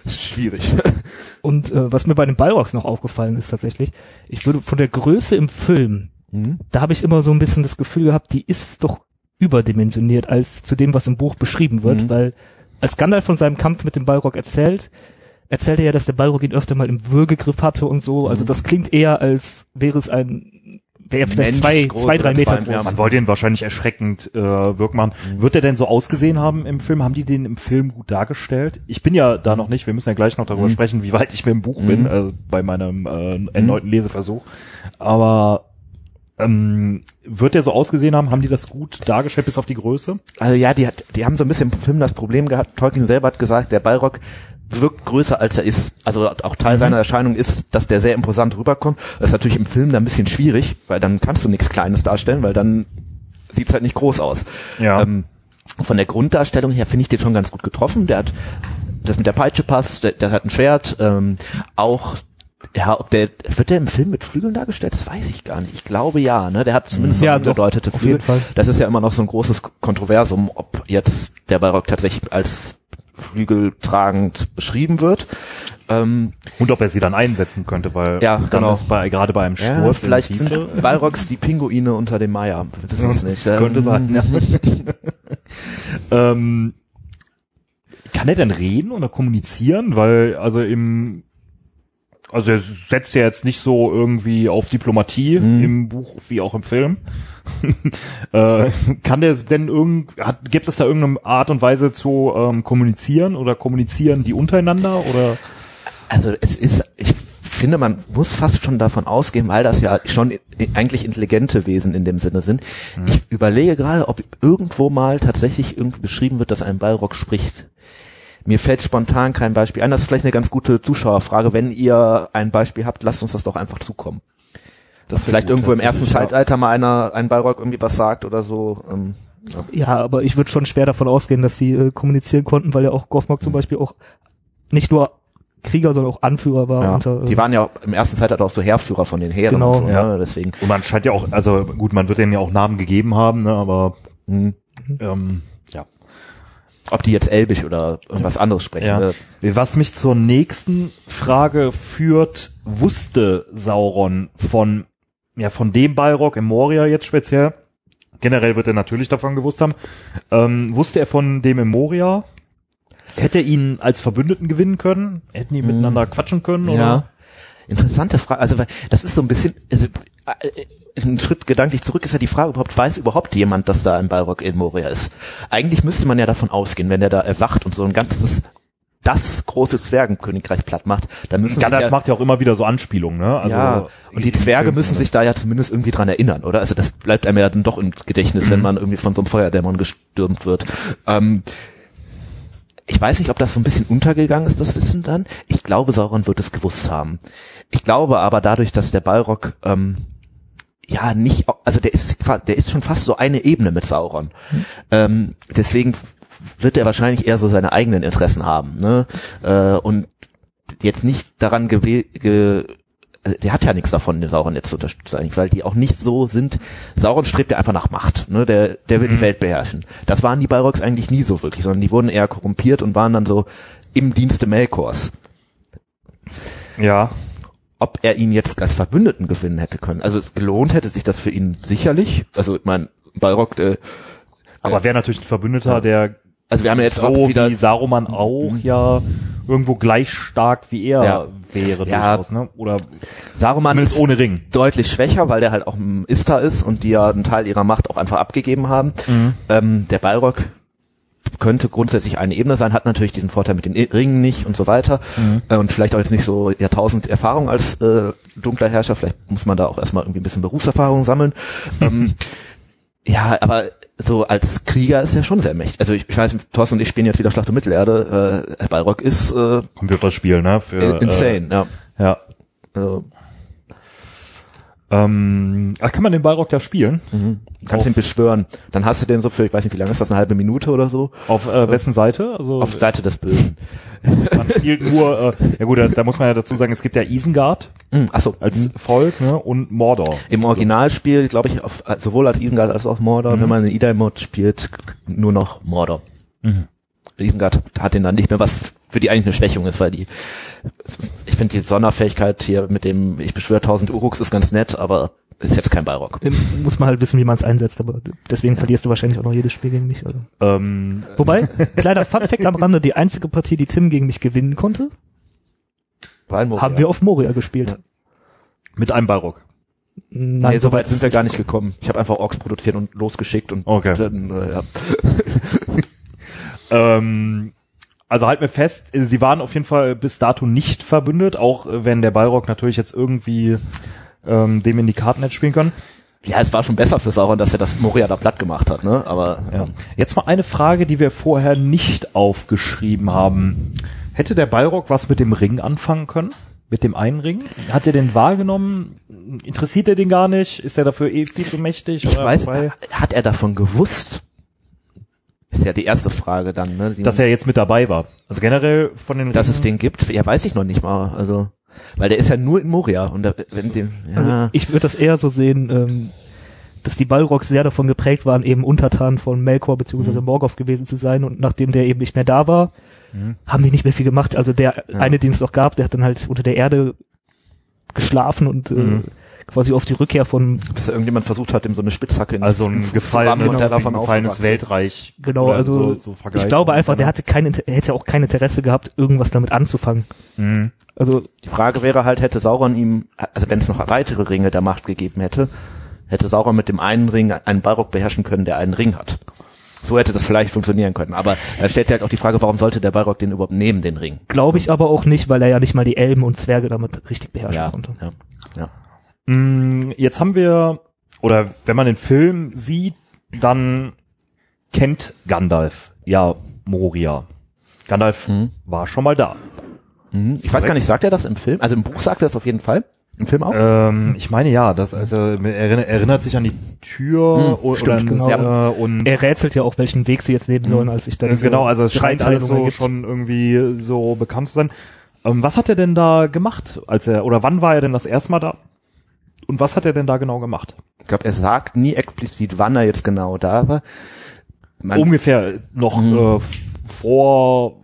schwierig. Und äh, was mir bei den Balrogs noch aufgefallen ist tatsächlich, ich würde von der Größe im Film, Mhm. da habe ich immer so ein bisschen das Gefühl gehabt, die ist doch überdimensioniert als zu dem, was im Buch beschrieben wird, Mhm. weil als Gandalf von seinem Kampf mit dem Balrog erzählt, erzählt er ja, dass der Balrog ihn öfter mal im Würgegriff hatte und so. Also das klingt eher, als wäre es ein, wäre vielleicht zwei, groß zwei, drei Meter zwei- ja, groß. Man wollte ihn wahrscheinlich erschreckend äh, wirken machen. Wird er denn so ausgesehen haben im Film? Haben die den im Film gut dargestellt? Ich bin ja da noch nicht. Wir müssen ja gleich noch darüber Mhm. sprechen, wie weit ich mit dem Buch bin, Mhm. äh, bei meinem äh, erneuten Leseversuch. Aber ähm, wird der so ausgesehen haben? Haben die das gut dargestellt bis auf die Größe? Also ja, die hat, die haben so ein bisschen im Film das Problem gehabt. Tolkien selber hat gesagt, der Balrog wirkt größer als er ist. Also auch Teil seiner Erscheinung ist, dass der sehr imposant rüberkommt. Das ist natürlich im Film dann ein bisschen schwierig, weil dann kannst du nichts Kleines darstellen, weil dann sieht's halt nicht groß aus. Ja. Ähm, von der Grunddarstellung her finde ich den schon ganz gut getroffen. Der hat das mit der Peitsche passt, der, der hat ein Schwert, ähm, auch ja, ob der wird der im Film mit Flügeln dargestellt? Das weiß ich gar nicht. Ich glaube ja, ne? Der hat zumindest so Ja, doch, angedeutete auf Flügel. Das ist ja immer noch so ein großes Kontroversum, ob jetzt der Balrog tatsächlich als flügeltragend beschrieben wird. Ähm, Und ob er sie dann einsetzen könnte, weil Ja, dann genau. ist bei, gerade bei einem ja, Sturz in vielleicht sind Balrogs die Pinguine unter dem Maya. Das ist nicht. Das könnte Ähm, sein, ja. ähm, kann er denn reden oder kommunizieren? Weil, also im, also er setzt ja jetzt nicht so irgendwie auf Diplomatie Mhm. im Buch wie auch im Film. äh, kann der denn irgend, hat, gibt es da irgendeine Art und Weise zu ähm, kommunizieren oder kommunizieren die untereinander oder? Also es ist, ich finde, man muss fast schon davon ausgehen, weil das ja schon eigentlich intelligente Wesen in dem Sinne sind. Ich überlege gerade, ob irgendwo mal tatsächlich irgendwie beschrieben wird, dass ein Balrog spricht. Mir fällt spontan kein Beispiel ein. Das ist vielleicht eine ganz gute Zuschauerfrage. Wenn ihr ein Beispiel habt, lasst uns das doch einfach zukommen. Dass vielleicht gut, irgendwo im das ersten ja- Zeitalter mal einer, ein Bayrock irgendwie was sagt oder so. Ähm, Ja, aber ich würde schon schwer davon ausgehen, dass sie äh, kommunizieren konnten, weil ja auch Goffmark Mhm. zum Beispiel auch nicht nur Krieger, sondern auch Anführer war. ja. Unter, äh, Die waren ja im ersten Zeitalter auch so Heerführer von den Heeren Genau, und so, ja. ne? deswegen. Und man scheint ja auch, also gut, man wird denen ja auch Namen gegeben haben, ne, aber Hm. ähm, ja. Ob die jetzt Elbisch oder irgendwas anderes sprechen. ja. ne? Was mich zur nächsten Frage führt, wusste Sauron von, ja, von dem Balrog im Moria jetzt speziell, generell wird er natürlich davon gewusst haben, ähm, wusste er von dem im Moria? Hätte er ihn als Verbündeten gewinnen können? Hätten die miteinander quatschen können? Oder? Ja. Interessante Frage. Also das ist so ein bisschen, also ein Schritt gedanklich zurück ist ja die Frage überhaupt, weiß überhaupt jemand, dass da ein Balrog in Moria ist? Eigentlich müsste man ja davon ausgehen, wenn der da erwacht und so ein ganzes das große Zwergenkönigreich platt macht, dann müssen Gandalf ja, macht ja auch immer wieder so Anspielungen, ne? Also, ja, und die Zwerge müssen sich da ja zumindest irgendwie dran erinnern, oder? Also das bleibt einem ja dann doch im Gedächtnis, wenn man irgendwie von so einem Feuerdämon gestürmt wird. Ähm, ich weiß nicht, ob das so ein bisschen untergegangen ist, das Wissen dann. Ich glaube, Sauron wird es gewusst haben. Ich glaube aber dadurch, dass der Balrog ähm, ja nicht, also der ist der ist schon fast so eine Ebene mit Sauron. Ähm, deswegen wird er wahrscheinlich eher so seine eigenen Interessen haben, ne? Äh, und jetzt nicht daran ge der hat ja nichts davon, den Sauron jetzt zu unterstützen, eigentlich, weil die auch nicht so sind. Sauron strebt ja einfach nach Macht, ne? Der, der will die Welt beherrschen. Das waren die Balrogs eigentlich nie so wirklich, sondern die wurden eher korrumpiert und waren dann so im Dienste Melkors. Ja, Ob er ihn jetzt als Verbündeten gewinnen hätte können, also gelohnt hätte sich das für ihn sicherlich. Also ich mein Balrog, äh, aber wäre natürlich ein Verbündeter, der also wir haben ja jetzt so auch wieder wie Saruman auch ja irgendwo gleich stark wie er Ja. wäre Ja. durchaus, ne? Oder Saruman ist ohne Ring. deutlich schwächer, weil der halt auch ein Istar ist und die ja einen Teil ihrer Macht auch einfach abgegeben haben. Ähm, der Balrog könnte grundsätzlich eine Ebene sein, hat natürlich diesen Vorteil mit den Ringen nicht und so weiter äh, und vielleicht auch jetzt nicht so Jahrtausend Erfahrung als äh, dunkler Herrscher, vielleicht muss man da auch erstmal irgendwie ein bisschen Berufserfahrung sammeln. ähm, ja, aber so als Krieger ist er schon sehr mächtig. Also ich, ich weiß, Thorsten und ich spielen jetzt wieder Schlacht um Mittelerde. Äh, Balrog ist äh, Computerspiel, ne? Für, insane, ja. Äh, ja. Also, Ähm, ach, kann man den Balrog da spielen? kannst Auf- ihn beschwören. Dann hast du den so für, ich weiß nicht, wie lange ist das, eine halbe Minute oder so, Auf äh, wessen Seite? Also auf Seite des Bösen. man spielt nur, äh, ja gut, da, da muss man ja dazu sagen, es gibt ja Isengard Hm, Achso, als Volk, ne? Und Mordor. im Originalspiel, glaube ich, auf, sowohl als Isengard als auch Mordor, wenn man in Idai-Mod spielt, nur noch Mordor. Mhm. Isengard hat den dann nicht mehr, was für die eigentlich eine Schwächung ist, weil die, ich finde die Sonderfähigkeit hier mit dem, ich beschwöre 1000 Uruks ist ganz nett, aber ist jetzt kein Balrog. Ähm, muss man halt wissen, wie man es einsetzt, aber deswegen verlierst du wahrscheinlich auch noch jedes Spiel gegen mich. Also. Ähm, Wobei, kleiner Funfact am Rande, die einzige Partie, die Tim gegen mich gewinnen konnte, haben wir auf Moria gespielt. Ja. mit einem Balrog. Nein, nee, so weit sind wir gar nicht gekommen. Ich habe einfach Orks produziert und losgeschickt und Okay. dann, äh, ja. Ähm, also halt mir fest, sie waren auf jeden Fall bis dato nicht verbündet, auch äh, wenn der Balrog natürlich jetzt irgendwie ähm, dem in die Karten hätte spielen können. ja, es war schon besser für Sauron, dass er das Moria da platt gemacht hat, ne? Aber Ja. Jetzt mal eine Frage, die wir vorher nicht aufgeschrieben haben. Hätte der Balrog was mit dem Ring anfangen können? Mit dem einen Ring? Hat er den wahrgenommen? Interessiert er den gar nicht? Ist er dafür eh viel zu mächtig? Ich weiß, wobei- hat er davon gewusst? Ist ja die erste Frage dann, ne? Die, dass er jetzt mit dabei war. Also generell von den dass es Ringen- den gibt, ja, weiß ich noch nicht mal. Also, weil der ist ja nur in Moria und da, wenn dem, ja, Also ich würde das eher so sehen, ähm, dass die Balrogs sehr davon geprägt waren, eben Untertan von Melkor bzw. Mhm. Morgoth gewesen zu sein und nachdem der eben nicht mehr da war, Mhm. haben die nicht mehr viel gemacht. Also der Ja. eine, den es noch gab, der hat dann halt unter der Erde geschlafen und Mhm. Quasi auf die Rückkehr von bis da irgendjemand versucht hat, ihm so eine Spitzhacke ins also ein gefallenes, und der davon ein gefallenes. Weltreich. genau, also so, so ich glaube einfach, der hatte kein hätte auch kein Interesse gehabt, irgendwas damit anzufangen. Mhm. Also Die Frage wäre halt, hätte Sauron ihm, also wenn es noch weitere Ringe der Macht gegeben hätte, hätte Sauron mit dem einen Ring einen Balrog beherrschen können, der einen Ring hat. So hätte das vielleicht funktionieren können. Aber dann stellt sich halt auch die Frage, warum sollte der Balrog den überhaupt nehmen, den Ring? glaube ich aber auch nicht, weil er ja nicht mal die Elben und Zwerge damit richtig beherrschen konnte. ja, ja. Mm, Jetzt haben wir, oder wenn man den Film sieht, dann kennt Gandalf ja Moria. Gandalf Mhm. war schon mal da. Mhm. Ich weiß gar nicht, sagt er das im Film? Also im Buch sagt er das auf jeden Fall. Im Film auch? Ähm, ich meine ja, das also erinnert, erinnert sich an die Tür Hm, o- stimmt, oder genau. äh, und Er rätselt ja auch, welchen Weg sie jetzt nehmen sollen, als sich dann Äh, diese genau, also es scheint alles so ergibt. schon irgendwie so bekannt zu sein. Ähm, was hat er denn da gemacht, als er oder wann war er denn das erste Mal da? Und was hat er denn da genau gemacht? Ich glaube, er sagt nie explizit, wann er jetzt genau da war. Man, Ungefähr noch Mhm. äh, vor,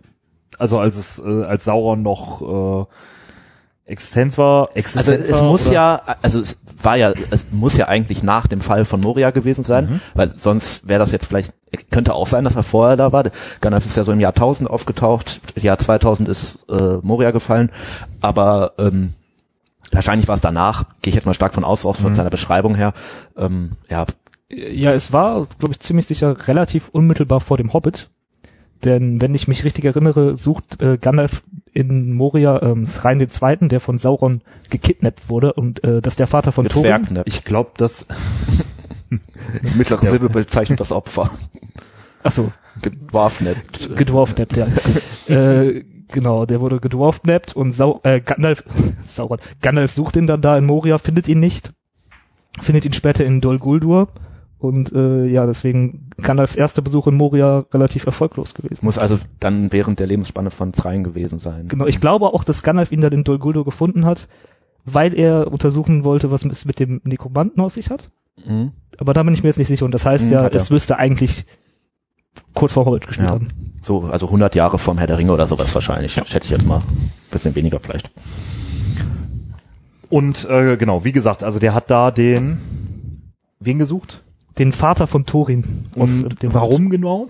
also als es äh, als Sauron noch äh, Existenz war. also Existent es war, muss oder? ja, also es war ja, es muss ja eigentlich nach dem Fall von Moria gewesen sein, Mhm. weil sonst wäre das jetzt vielleicht, könnte auch sein, dass er vorher da war. Gandalf ist ja so im Jahr 1000 aufgetaucht, Jahr 2000 ist äh, Moria gefallen, aber ähm, wahrscheinlich war es danach, gehe ich jetzt mal stark von aus, auch Mhm. von seiner Beschreibung her. Ähm, ja, Ja, es war, glaube ich, ziemlich sicher relativ unmittelbar vor dem Hobbit. Denn wenn ich mich richtig erinnere, sucht äh, Gandalf in Moria ähm, Thrain den Zweiten, der von Sauron gekidnappt wurde und äh, das ist der Vater von Thorin. Zwerg, ne? Ich glaube, dass Mittlere Silbe bezeichnet das Opfer. Achso, Gedwarfnet. gedwarfnappt, ja. äh, genau, der wurde gedwarfnappt und Sau äh, Gandalf, Sauron, Gandalf sucht ihn dann da in Moria, findet ihn nicht, findet ihn später in Dol Guldur und äh, ja, deswegen Gandalfs erster Besuch in Moria relativ erfolglos gewesen. Muss also dann während der Lebensspanne von Thrain gewesen sein. Genau, ich glaube auch, dass Gandalf ihn dann in Dol Guldur gefunden hat, weil er untersuchen wollte, was es mit dem Nekromanten auf sich hat. Mhm. Aber da bin ich mir jetzt nicht sicher und das heißt Hm, ja, es müsste eigentlich kurz vor Hobbit gespielt Ja. haben. So, also 100 Jahre vorm Herr der Ringe oder sowas wahrscheinlich. Schätze ich jetzt mal. Bisschen weniger vielleicht. und äh, genau, wie gesagt, also der hat da den wen gesucht? Den Vater von Thorin. aus, Und dem warum genau?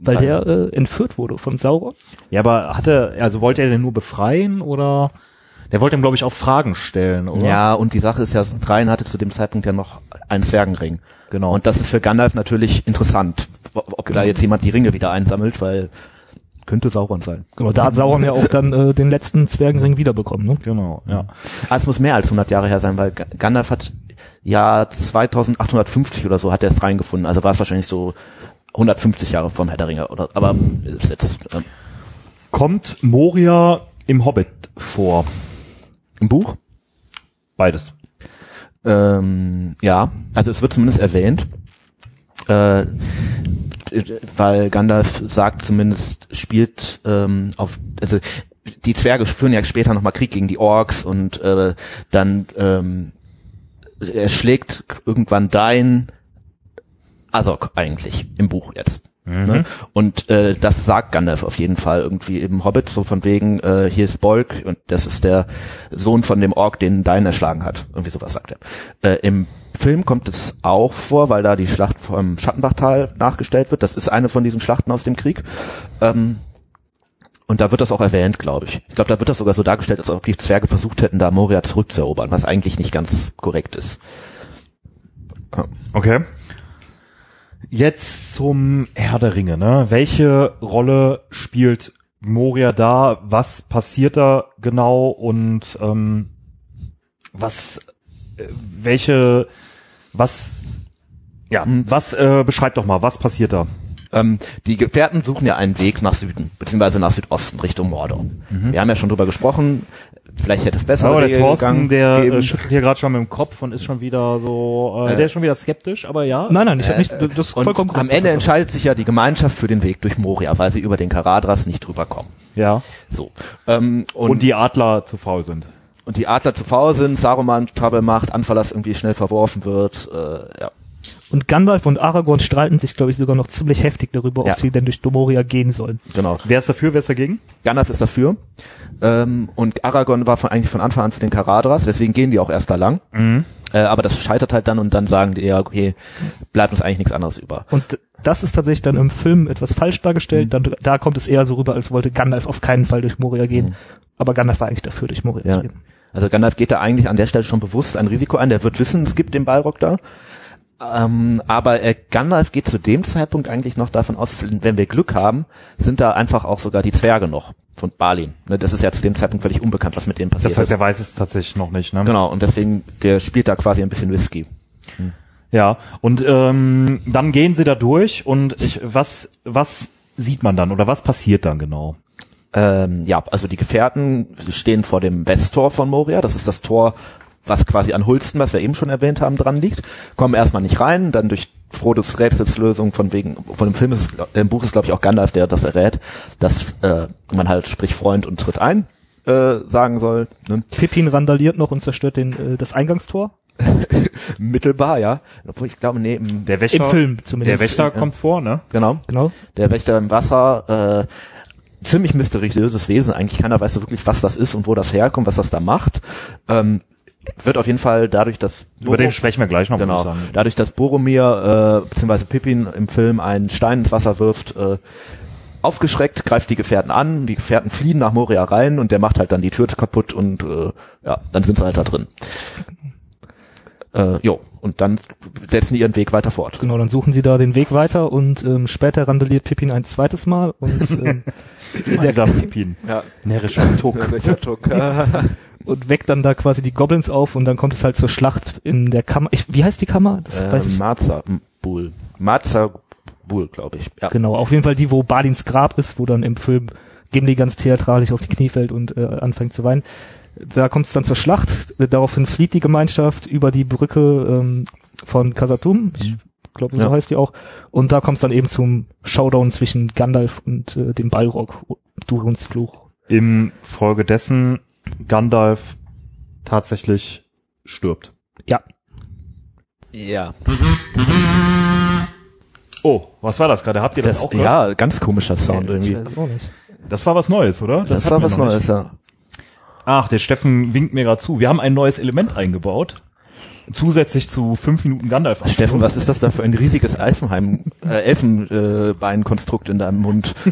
Weil Weil- der äh, entführt wurde von Sauron. Ja, aber hat er, also wollte er den nur befreien oder? Der wollte ihm, glaube ich, auch Fragen stellen, oder? Ja, und die Sache ist ja, Thrain hatte zu dem Zeitpunkt ja noch einen Zwergenring. Genau. Und das ist für Gandalf natürlich interessant, ob da jetzt jemand die Ringe wieder einsammelt, weil könnte Sauron sein. Genau, da hat Sauron ja auch dann äh, den letzten Zwergenring wiederbekommen. Ne? Genau, ja. Ah, es muss mehr als 100 Jahre her sein, weil Ga- Gandalf hat ja 2850 oder so hat er Thrain gefunden. Also war es wahrscheinlich so 150 Jahre vom Herr der Ringe oder, aber ist jetzt ähm, Kommt Moria im Hobbit vor? im Buch. Beides. Ähm, ja, also es wird zumindest erwähnt, äh, weil Gandalf sagt zumindest, spielt ähm, auf, also die Zwerge führen ja später nochmal Krieg gegen die Orks und äh, dann ähm, er schlägt irgendwann dein Azog eigentlich im Buch jetzt. Ne? Und äh, das sagt Gandalf auf jeden Fall irgendwie im Hobbit, so von wegen, äh, hier ist Bolg und das ist der Sohn von dem Ork, den Dain erschlagen hat. Irgendwie sowas sagt er. Äh, Im Film kommt es auch vor, weil da die Schlacht vom Schattenbachtal nachgestellt wird. Das ist eine von diesen Schlachten aus dem Krieg. Ähm, und da wird das auch erwähnt, glaube ich. Ich glaube, da wird das sogar so dargestellt, als ob die Zwerge versucht hätten, da Moria zurückzuerobern, was eigentlich nicht ganz korrekt ist. Okay. Jetzt zum Herr der Ringe, ne? Welche Rolle spielt Moria da? Was passiert da genau? Und ähm, was, äh, welche, was, ja, was äh, beschreibt doch mal, was passiert da? Ähm, die Gefährten suchen ja einen Weg nach Süden, beziehungsweise nach Südosten, Richtung Mordor. Wir haben ja schon drüber gesprochen, vielleicht hätte es besser Aber der Thorsten, gegangen der geben. äh, schüttelt hier gerade schon mit dem Kopf und ist schon wieder so, äh, Äh. der ist schon wieder skeptisch, aber ja. Nein, nein, ich habe nicht, das ist vollkommen am Ende entscheidet sich ja die Gemeinschaft für den Weg durch Moria, weil sie über den Karadras nicht drüber kommen. Ja. So. Ähm, und, Und, die Adler zu faul sind. und die Adler zu faul sind, Saruman Trouble macht, Anfallas irgendwie schnell verworfen wird, äh, ja. Und Gandalf und Aragorn streiten sich, glaube ich, sogar noch ziemlich heftig darüber, Ja. ob sie denn durch Moria gehen sollen. Genau. Wer ist dafür, wer ist dagegen? Gandalf ist dafür. Ähm, und Aragorn war von, eigentlich von Anfang an für den Karadras, deswegen gehen die auch erst da lang. Äh, aber das scheitert halt dann und dann sagen die ja, okay, bleibt uns eigentlich nichts anderes über. Und das ist tatsächlich dann im Film etwas falsch dargestellt. Mhm. Dann, da kommt es eher so rüber, als wollte Gandalf auf keinen Fall durch Moria gehen. Aber Gandalf war eigentlich dafür, durch Moria Mhm. Ja. zu gehen. Also Gandalf geht da eigentlich an der Stelle schon bewusst ein Risiko ein. Der wird wissen, es gibt den Balrog da. Ähm, aber äh, Gandalf geht zu dem Zeitpunkt eigentlich noch davon aus, wenn wir Glück haben, sind da einfach auch sogar die Zwerge noch von Balin. Ne, das ist ja zu dem Zeitpunkt völlig unbekannt, was mit denen passiert Das heißt, ist. er weiß es tatsächlich noch nicht, ne? Genau, und deswegen, der spielt da quasi ein bisschen Whisky. Ja, und ähm, dann gehen sie da durch und ich, was, was sieht man dann oder was passiert dann genau? Ähm, ja, also die Gefährten stehen vor dem Westtor von Moria. Das ist das Tor, was quasi an Hulsten, was wir eben schon erwähnt haben, dran liegt. Kommen erstmal nicht rein, dann durch Frodos Rätselslösung von wegen, von dem Film ist, es- im Buch ist glaube ich auch Gandalf, der das errät, dass äh, man halt sprich Freund und tritt ein äh, sagen soll. Ne? Pippin randaliert noch und zerstört den, äh, das Eingangstor. Mittelbar, ja. Obwohl ich glaube, nee, im, Der Wächter, Im Film zumindest. Der Wächter kommt vor, ne? genau. Genau. Der Wächter im Wasser, äh, ziemlich mysteriöses Wesen. Eigentlich keiner weiß so wirklich, was das ist und wo das herkommt, was das da macht. Ähm, wird auf jeden Fall dadurch, dass Über den sprechen wir gleich noch, genau, sagen. dadurch, dass Boromir äh, bzw. Pippin im Film einen Stein ins Wasser wirft, äh, aufgeschreckt, greift die Gefährten an, die Gefährten fliehen nach Moria rein und der macht halt dann die Tür kaputt und äh, ja, dann sind sie halt da drin. Äh, jo, und dann setzen die ihren Weg weiter fort. Genau, dann suchen sie da den Weg weiter und ähm, später randaliert Pippin ein zweites Mal und, ähm, Dieser Pippin. Ja. Närrischer Tuck. und weckt dann da quasi die Goblins auf und dann kommt es halt zur Schlacht in der Kammer. Ich, wie heißt die Kammer? Das weiß äh, ich. Marzabul. Marzabul, glaube ich. Ja. Genau, auf jeden Fall die, wo Balins Grab ist, wo dann im Film Gimli ganz theatralisch auf die Knie fällt und äh, anfängt zu weinen. Da kommt es dann zur Schlacht. Daraufhin flieht die Gemeinschaft über die Brücke ähm, von Kasatum. Ich glaube, so Ja. heißt die auch. Und da kommt es dann eben zum Showdown zwischen Gandalf und äh, dem Balrog, Duruns Fluch. Im Folge dessen Gandalf tatsächlich stirbt. Ja, Ja. Oh, was war das gerade? Habt ihr das, Das, auch gehört? ja, ganz komischer Sound ich irgendwie. Das war was Neues, oder? Das, hatten war was noch nicht. Neues, ja. Ach, der Steffen winkt mir gerade zu. Wir haben ein neues Element eingebaut. Zusätzlich zu fünf Minuten Gandalf. Steffen, was ist das da für ein riesiges Elfenheim, äh, Elfenbeinkonstrukt in deinem Mund?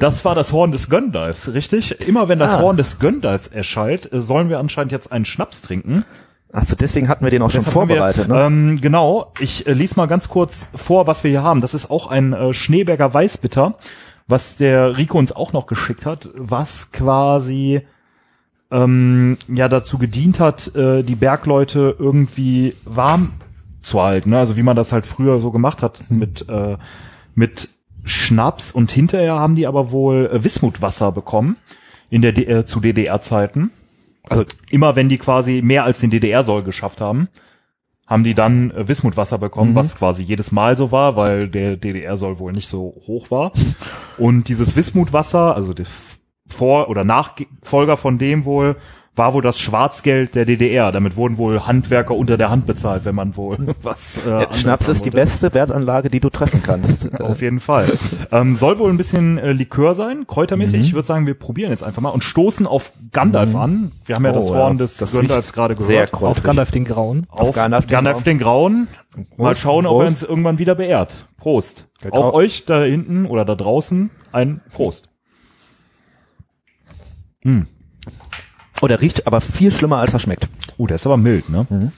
Das war das Horn des Gandalfs, richtig? Immer wenn das Ah. Horn des Gandalfs erschallt, äh, sollen wir anscheinend jetzt einen Schnaps trinken. Achso, deswegen hatten wir den auch schon Deshalb haben vorbereitet, wir, ne? Ähm, genau. Ich äh, lies mal ganz kurz vor, was wir hier haben. Das ist auch ein äh, Schneeberger Weißbitter, was der Rico uns auch noch geschickt hat, was quasi ähm, ja dazu gedient hat, äh, die Bergleute irgendwie warm zu halten. Ne? Also wie man das halt früher so gemacht hat mit äh, mit Schnaps und hinterher haben die aber wohl äh, Wismutwasser bekommen in der D äh, zu DDR-Zeiten. Also immer wenn die quasi mehr als den DDR-Soll geschafft haben, haben die dann äh, Wismutwasser bekommen, was quasi jedes Mal so war, weil der DDR-Soll wohl nicht so hoch war. Und dieses Wismutwasser, also das Vor- oder Nachfolger von dem wohl, war wohl das Schwarzgeld der DDR. Damit wurden wohl Handwerker unter der Hand bezahlt, wenn man wohl was äh, Ja, Schnaps ist die beste Wertanlage, die du treffen kannst. Auf jeden Fall. ähm, soll wohl ein bisschen äh, Likör sein, kräutermäßig. Ich würde sagen, wir probieren jetzt einfach mal und stoßen auf Gandalf an. Wir haben ja das Oh, Horn ja. des Das Gandalfs gerade gehört. sehr Auf kräutrig. Gandalf den Grauen. auf Gandalf Gandalf, den den Grauen. Mal Prost, schauen, ob er Prost. uns irgendwann wieder beehrt. Prost. Grau- euch da hinten oder da draußen ein Prost. Oh, der riecht aber viel schlimmer, als er schmeckt. Oh, der ist aber mild, ne? Mhm.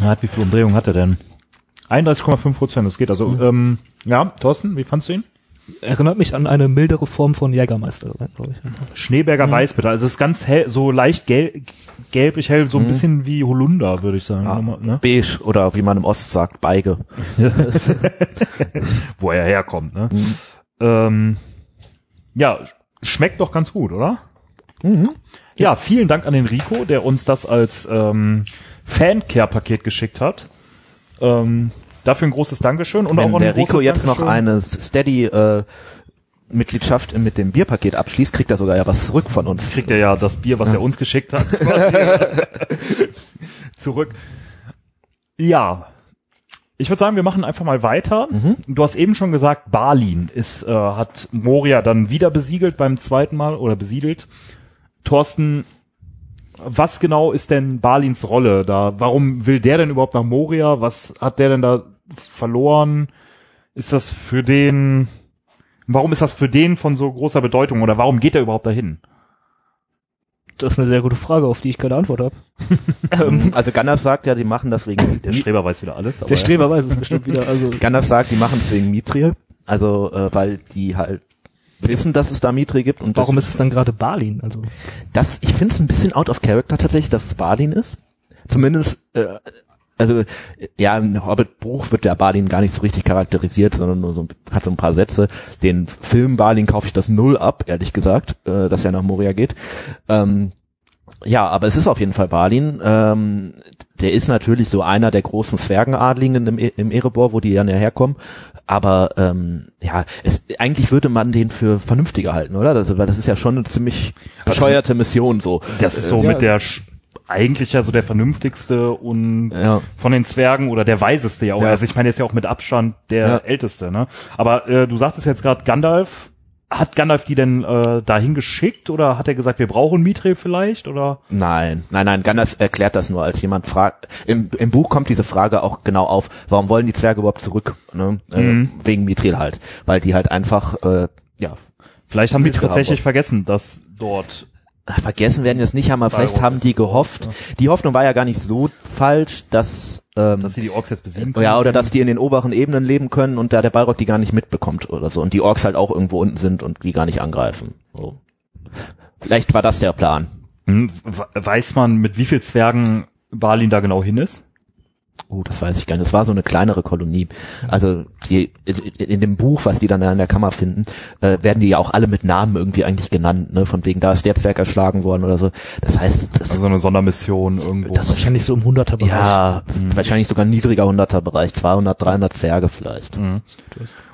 Er hat, wie viel Umdrehung hat er denn? 31,5 Prozent, das geht. Also, Mhm. ähm, ja, Thorsten, wie fandst du ihn? Erinnert mich an eine mildere Form von Jägermeister, glaube ich. Schneeberger Mhm. Weißbitter. Also es ist ganz hell, so leicht gel gelblich hell, Mhm. so ein bisschen wie Holunder, würde ich sagen. Ne? Beige oder wie man im Osten sagt, Beige. Wo er herkommt. Ne? Mhm. Ähm, ja, schmeckt doch ganz gut, oder? Mhm. Ja, vielen Dank an den Rico, der uns das als ähm, Fancare-Paket geschickt hat. Ähm, dafür ein großes Dankeschön. Und auch Wenn ein der Rico jetzt noch eine Steady äh, Mitgliedschaft mit dem Bierpaket abschließt, kriegt er sogar ja was zurück von uns. kriegt er ja das Bier, was er uns geschickt hat, zurück. Ja. Ich würde sagen, wir machen einfach mal weiter. Du hast eben schon gesagt, Balin ist, äh, hat Moria dann wieder besiegelt beim zweiten Mal oder besiedelt. Thorsten, was genau ist denn Balins Rolle da? Warum will der denn überhaupt nach Moria? Was hat der denn da verloren? Ist das für den, warum ist das für den von so großer Bedeutung oder warum geht er überhaupt dahin? Das ist eine sehr gute Frage, auf die ich keine Antwort habe. ähm, Also Gandalf sagt ja, die machen das wegen Der Streber weiß wieder alles. aber der ja. Streber weiß es bestimmt wieder. Also Gandalf sagt, die machen es wegen Mithril. Also äh, weil die halt wissen, dass es da Mithril gibt und warum das, ist es dann gerade Balin? Also das ich finde es ein bisschen out of character tatsächlich, dass es Balin ist. Zumindest äh, also ja, im Hobbit-Buch wird der Balin gar nicht so richtig charakterisiert, sondern nur so, hat so ein paar Sätze. Den Film Balin kaufe ich das null ab, ehrlich gesagt, äh, dass er nach Moria geht. Ähm, ja, aber es ist auf jeden Fall Balin. Ähm, der ist natürlich so einer der großen Zwergenadligen im, im Erebor, wo die ja herkommen. Aber ähm, ja, es, eigentlich würde man den für vernünftiger halten, oder? Das, weil das ist ja schon eine ziemlich bescheuerte Mission so. Das ist so Ja. mit der eigentlich ja so der vernünftigste und Ja. von den Zwergen oder der weiseste ja auch. Ja. Also ich meine, der ist ja auch mit Abstand der Ja. älteste, ne? Aber äh, du sagtest jetzt gerade Gandalf. Hat Gandalf die denn äh, dahin geschickt oder hat er gesagt, wir brauchen Mithril vielleicht oder? Nein, nein, nein, Gandalf erklärt das nur, als jemand fragt. Im, Im Buch kommt diese Frage auch genau auf, warum wollen die Zwerge überhaupt zurück? Ne? Äh, wegen Mithril halt. Weil die halt einfach, äh, ja, Vielleicht haben sie tatsächlich haben vergessen, dass dort vergessen werden jetzt nicht haben, aber vielleicht haben die gehofft. Die Hoffnung war ja gar nicht so falsch, dass, ähm, dass sie die Orks jetzt besiegen ja, oder dass die in den oberen Ebenen leben können und da der Balrog die gar nicht mitbekommt oder so und die Orks halt auch irgendwo unten sind und die gar nicht angreifen. So. Vielleicht war das der Plan. Hm, we- Weiß man, mit wie viel Zwergen Balin da genau hin ist? Oh, das weiß ich gar nicht. Das war so eine kleinere Kolonie. Also die in, in dem Buch, was die dann in der Kammer finden, äh, werden die ja auch alle mit Namen irgendwie eigentlich genannt, ne? Von wegen, da ist der Zwerg erschlagen worden oder so. Das heißt, das, Also eine Sondermission irgendwo. das- Wahrscheinlich so im 100er Bereich. ja, wahrscheinlich sogar ein niedriger 100er Bereich, 200, 300 Zwerge vielleicht. Mhm.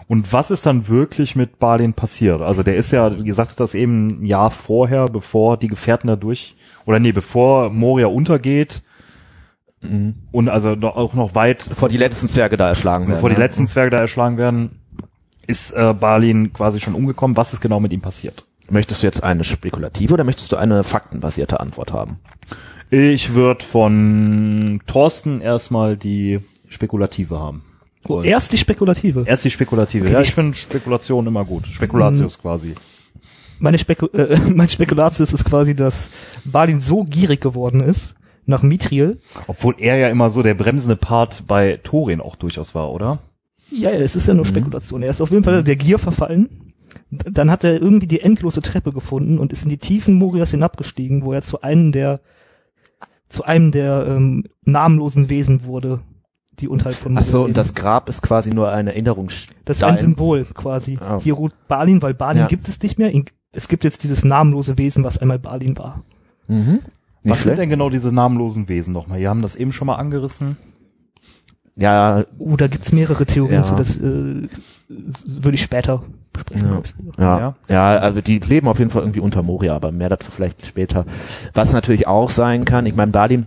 Und was ist dann wirklich mit Balin passiert? Also der ist ja, wie gesagt, das eben ein Jahr vorher, bevor die Gefährten da durch, oder nee, bevor Moria untergeht, und also noch- auch noch weit, Bevor die letzten Zwerge da erschlagen werden. bevor die ne? letzten Zwerge da erschlagen werden, ist äh, Balin quasi schon umgekommen. Was ist genau mit ihm passiert? Möchtest du jetzt eine spekulative oder möchtest du eine faktenbasierte Antwort haben? Ich würde von Thorsten erstmal die spekulative haben. Oh, erst die spekulative. Erst die spekulative. Okay, ja, ich finde Spekulation immer gut. Spekulatius quasi. Meine Speku äh, mein Spekulatius ist quasi, dass Balin so gierig geworden ist nach Mithril. Obwohl er ja immer so der bremsende Part bei Thorin auch durchaus war, oder? Ja, ja, es ist ja nur Spekulation. Er ist auf jeden Fall der Gier verfallen. Dann hat er irgendwie die endlose Treppe gefunden und ist in die Tiefen Morias hinabgestiegen, wo er zu einem der zu einem der ähm, namenlosen Wesen wurde, die unterhalb von Ach so, Moria und das. Grab ist quasi nur eine Erinnerungsstein. Das ist ein Symbol quasi. Ah. Hier ruht Balin, weil Balin Ja. gibt es nicht mehr. Es gibt jetzt dieses namenlose Wesen, was einmal Balin war. Mhm. Nicht Was sind schlecht. denn genau diese namenlosen Wesen nochmal? Wir haben das eben schon mal angerissen. Ja, Oh, da gibt's mehrere Theorien Ja. zu. Das äh, würde ich später besprechen. Ja. Ja, Ja. ja, also die leben auf jeden Fall irgendwie unter Moria, aber mehr dazu vielleicht später. Was natürlich auch sein kann, ich meine, Balin,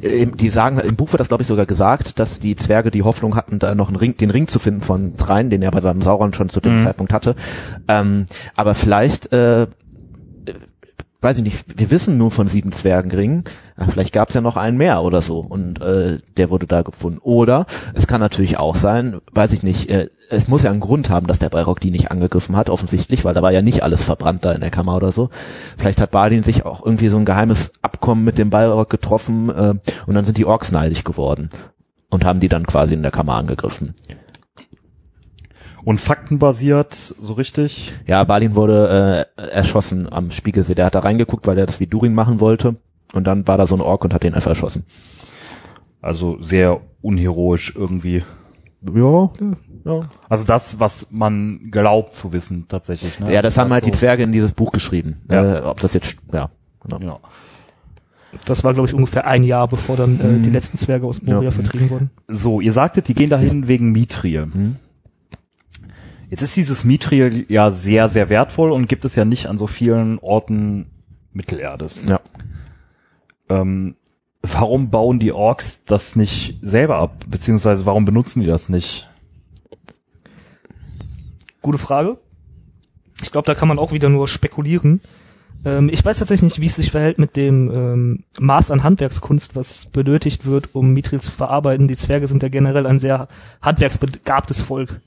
äh, die sagen, im Buch wird das glaube ich sogar gesagt, dass die Zwerge die Hoffnung hatten, da noch einen Ring, den Ring zu finden von Dreien, den er aber dann Sauron schon zu dem Mhm. Zeitpunkt hatte. Ähm, aber vielleicht, äh, weiß ich nicht, wir wissen nur von sieben Zwergenringen, vielleicht gab es ja noch einen mehr oder so und äh, der wurde da gefunden. Oder es kann natürlich auch sein, weiß ich nicht, äh, es muss ja einen Grund haben, dass der Balrog die nicht angegriffen hat, offensichtlich, weil da war ja nicht alles verbrannt da in der Kammer oder so. Vielleicht hat Balin sich auch irgendwie so ein geheimes Abkommen mit dem Balrog getroffen äh, und dann sind die Orks neidisch geworden und haben die dann quasi in der Kammer angegriffen. Und faktenbasiert, so richtig. Ja, Balin wurde äh, erschossen am Spiegelsee. Der hat da reingeguckt, weil er das wie Durin machen wollte. Und dann war da so ein Ork und hat den einfach erschossen. Also sehr unheroisch irgendwie. Ja. ja. Also das, was man glaubt zu wissen, tatsächlich. Ne? Ja, das haben halt die so, Zwerge in dieses Buch geschrieben. Ja. Äh, ob das jetzt, ja. Genau. Ja. Das war, glaube ich, ungefähr ein Jahr, bevor dann äh, die letzten Zwerge aus Moria Ja. vertrieben wurden. So, ihr sagtet, die gehen dahin wegen Mithril. Mhm. Jetzt ist dieses Mithril ja sehr, sehr wertvoll und gibt es ja nicht an so vielen Orten Mittelerdes. Ja. Ähm, warum bauen die Orks das nicht selber ab? Beziehungsweise warum benutzen die das nicht? Gute Frage. Ich glaube, da kann man auch wieder nur spekulieren. Ähm, ich weiß tatsächlich nicht, wie es sich verhält mit dem ähm, Maß an Handwerkskunst, was benötigt wird, um Mithril zu verarbeiten. Die Zwerge sind ja generell ein sehr handwerksbegabtes Volk.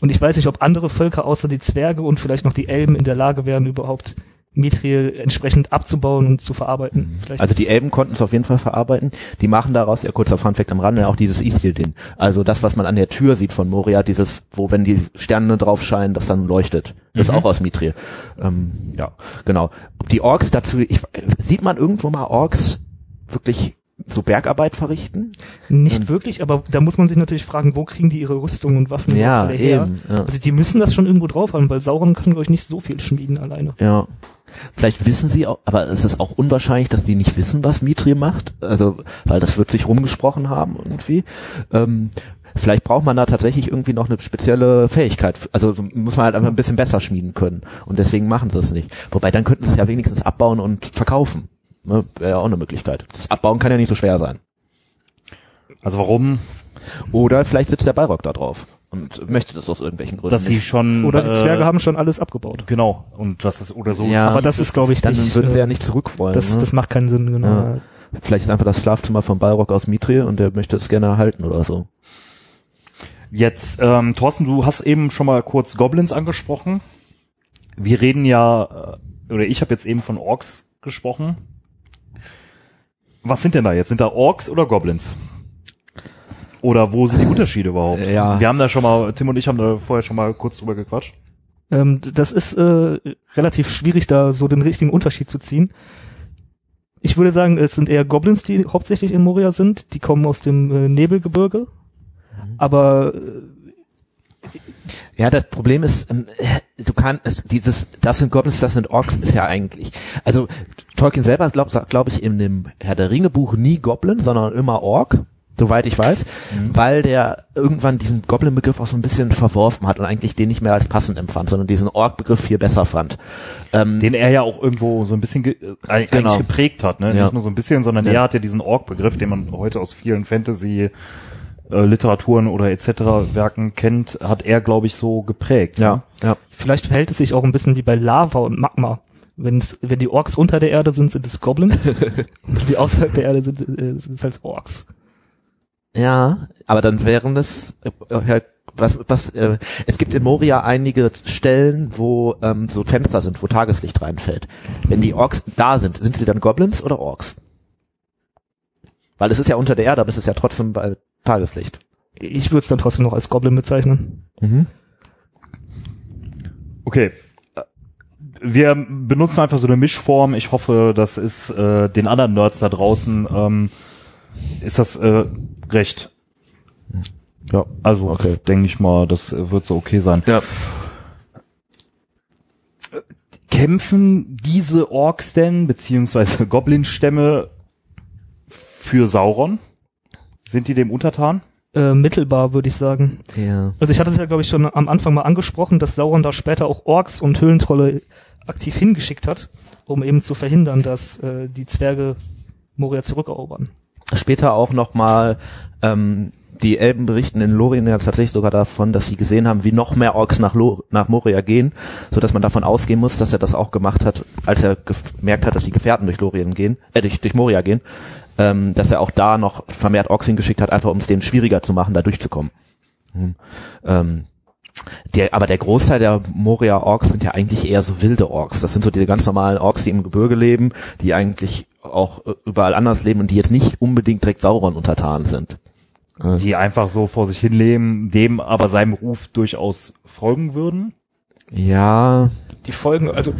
Und ich weiß nicht, ob andere Völker außer die Zwerge und vielleicht noch die Elben in der Lage wären, überhaupt Mithril entsprechend abzubauen und zu verarbeiten. Vielleicht Also die Elben konnten es auf jeden Fall verarbeiten. Die machen daraus, ja kurzer Funfact am Rande, auch dieses Ithildin. Also das, was man an der Tür sieht von Moria, dieses, wo wenn die Sterne drauf scheinen, das dann leuchtet. Das ist auch aus Mithril. Ähm, ja, genau. Die Orks dazu, ich, sieht man irgendwo mal Orks wirklich so Bergarbeit verrichten. Nicht wirklich, aber da muss man sich natürlich fragen, wo kriegen die ihre Rüstungen und Waffen Ja, alle her? eben, ja. Also die müssen das schon irgendwo drauf haben, weil Sauron kann, glaube ich, nicht so viel schmieden alleine. Ja. Vielleicht wissen sie auch, aber es ist auch unwahrscheinlich, dass die nicht wissen, was Mitri macht. Also, weil das wird sich rumgesprochen haben irgendwie. Ähm, vielleicht braucht man da tatsächlich irgendwie noch eine spezielle Fähigkeit. Also so muss man halt einfach ein bisschen besser schmieden können. Und deswegen machen sie es nicht. Wobei dann könnten sie es ja wenigstens abbauen und verkaufen. Ne? Wäre ja auch eine Möglichkeit. Das Abbauen kann ja nicht so schwer sein. Also warum? Oder vielleicht sitzt der Balrog da drauf und möchte das aus irgendwelchen Gründen Dass sie nicht. schon Oder die äh, Zwerge haben schon alles abgebaut. genau und das ist oder so. Ja, aber das ist, glaube ich, dann nicht, würden sie äh, ja nicht zurück wollen. Das, ne? das macht keinen Sinn, genau. Ja. Vielleicht ist einfach das Schlafzimmer von Balrog aus Mithril und der möchte es gerne erhalten oder so. Jetzt, ähm, Thorsten, du hast eben schon mal kurz Goblins angesprochen. Wir reden ja, äh, oder ich habe jetzt eben von Orks gesprochen. Was sind denn da jetzt? Sind da Orks oder Goblins? Oder wo sind die Unterschiede überhaupt? Ja. Wir haben da schon mal, Tim und ich haben da vorher schon mal kurz drüber gequatscht. Ähm, das ist äh, relativ schwierig, da so den richtigen Unterschied zu ziehen. Ich würde sagen, es sind eher Goblins, die hauptsächlich in Moria sind. Die kommen aus dem äh, Nebelgebirge. Aber äh, Ja, das Problem ist, ähm, du kannst es- dieses, das sind Goblins, das sind Orks, ist ja eigentlich. Also Tolkien selber glaubt, sagt, glaube ich, in dem Herr der Ringe Buch nie Goblin, sondern immer Ork, soweit ich weiß, weil der irgendwann diesen Goblin-Begriff auch so ein bisschen verworfen hat und eigentlich den nicht mehr als passend empfand, sondern diesen Ork-Begriff viel besser fand. Ähm, Den er ja auch irgendwo so ein bisschen ge äh, eigentlich Genau. geprägt hat, ne? Ja. Nicht nur so ein bisschen, sondern Ja. er hat ja diesen Ork-Begriff, den man heute aus vielen Fantasy äh, Literaturen oder etc. Werken kennt, hat er, glaube ich, so geprägt. ja, ne? ja. vielleicht verhält es sich auch ein bisschen wie bei Lava und Magma. Wenn's, wenn die Orks unter der Erde sind, sind es Goblins. und wenn sie außerhalb der Erde sind, äh, sind es halt Orks. Ja, aber dann wären das, äh, äh, was, was, äh, es gibt in Moria einige Stellen, wo ähm, so Fenster sind, wo Tageslicht reinfällt. Wenn die Orks da sind, sind sie dann Goblins oder Orks? Weil es ist ja unter der Erde, aber es ist ja trotzdem bei Tageslicht. Ich würde es dann trotzdem noch als Goblin bezeichnen. Okay. Äh, Wir benutzen einfach so eine Mischform. Ich hoffe, das ist äh, den anderen Nerds da draußen, ähm, ist das äh, recht. Ja. Also Okay. denke ich mal, das wird so okay sein. Ja. Kämpfen diese Orks denn, beziehungsweise Goblin-Stämme für Sauron? Sind die dem untertan? Äh, mittelbar, würde ich sagen. Ja. Also ich hatte es ja, glaube ich, schon am Anfang mal angesprochen, dass Sauron da später auch Orks und Höhlentrolle aktiv hingeschickt hat, um eben zu verhindern, dass äh, die Zwerge Moria zurückerobern. Später auch nochmal, ähm, die Elben berichten in Lorien ja tatsächlich sogar davon, dass sie gesehen haben, wie noch mehr Orks nach, Lo nach Moria gehen, so dass man davon ausgehen muss, dass er das auch gemacht hat, als er gemerkt hat, dass die Gefährten durch Lorien gehen, äh, durch, durch Moria gehen, ähm, dass er auch da noch vermehrt Orks hingeschickt hat, einfach um es denen schwieriger zu machen, da durchzukommen. Hm. Ähm, der, aber der Großteil der Moria-Orks sind ja eigentlich eher so wilde Orks. Das sind so diese ganz normalen Orks, die im Gebirge leben, die eigentlich auch äh, überall anders leben und die jetzt nicht unbedingt direkt Sauron untertan sind. Die einfach so vor sich hin leben, dem aber seinem Ruf durchaus folgen würden? Ja, Die Folgen, also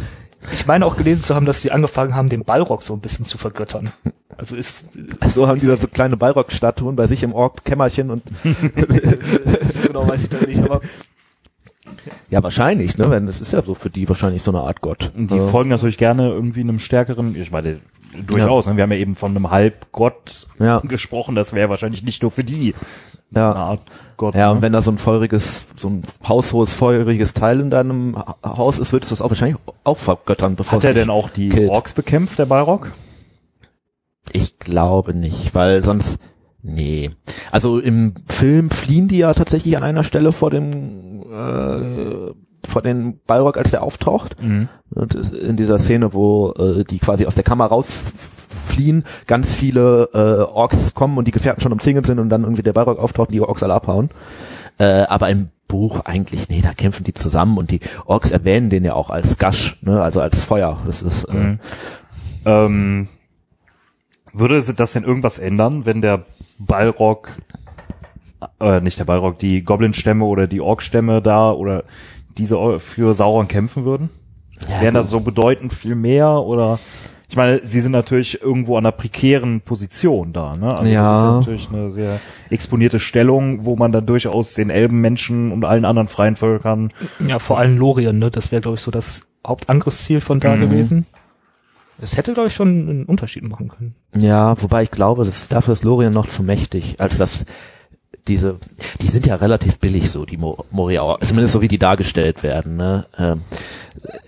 ich meine auch gelesen zu haben, dass sie angefangen haben, den Balrog so ein bisschen zu vergöttern. Also ist so haben die da so kleine Balrog-Statuen bei sich im Ork-Kämmerchen und so genau weiß ich da nicht, aber ja, wahrscheinlich, ne? Wenn das ist ja so für die wahrscheinlich so eine Art Gott. Und die Ja. folgen natürlich gerne irgendwie einem stärkeren, ich meine, durchaus, ne? wir haben ja eben von einem Halbgott Ja. gesprochen, das wäre wahrscheinlich nicht nur für die Ja. eine Art Gott. Ja, ne? und wenn da so ein feuriges, so ein haushohes, feuriges Teil in deinem Ha- Haus ist, würdest du das auch wahrscheinlich auch vergöttern, bevor Hat es er denn auch die killt. Orks bekämpft, der Balrog? Ich glaube nicht, weil sonst, nee. Also im Film fliehen die ja tatsächlich an einer Stelle vor dem, äh, vor den Balrog, als der auftaucht. Und in dieser Szene, wo äh, die quasi aus der Kammer rausfliehen, ganz viele äh, Orks kommen und die Gefährten schon umzingelt sind und dann irgendwie der Balrog auftaucht und die Orks alle abhauen. Äh, aber im Buch eigentlich, nee, da kämpfen die zusammen und die Orks erwähnen den ja auch als Gasch, ne, also als Feuer. Das ist, äh, Mhm. Ähm, würde das denn irgendwas ändern, wenn der Balrog, äh, nicht der Balrog, die Goblin-Stämme oder die Ork-Stämme da oder diese für Sauron kämpfen würden? Ja, Wären das so bedeutend viel mehr oder Ich meine, sie sind natürlich irgendwo an einer prekären Position da, ne? Also Ja. das ist natürlich eine sehr exponierte Stellung, wo man dann durchaus den Elbenmenschen und allen anderen freien Völkern Ja, vor allem Lorien, ne? Das wäre, glaube ich, so das Hauptangriffsziel von da Mhm. gewesen. Es hätte, glaube ich, schon einen Unterschied machen können. Ja, wobei ich glaube, das, dafür ist Lorien noch zu mächtig, als dass diese, die sind ja relativ billig so, die Mo Moria, zumindest so wie die dargestellt werden. Ne? Ähm,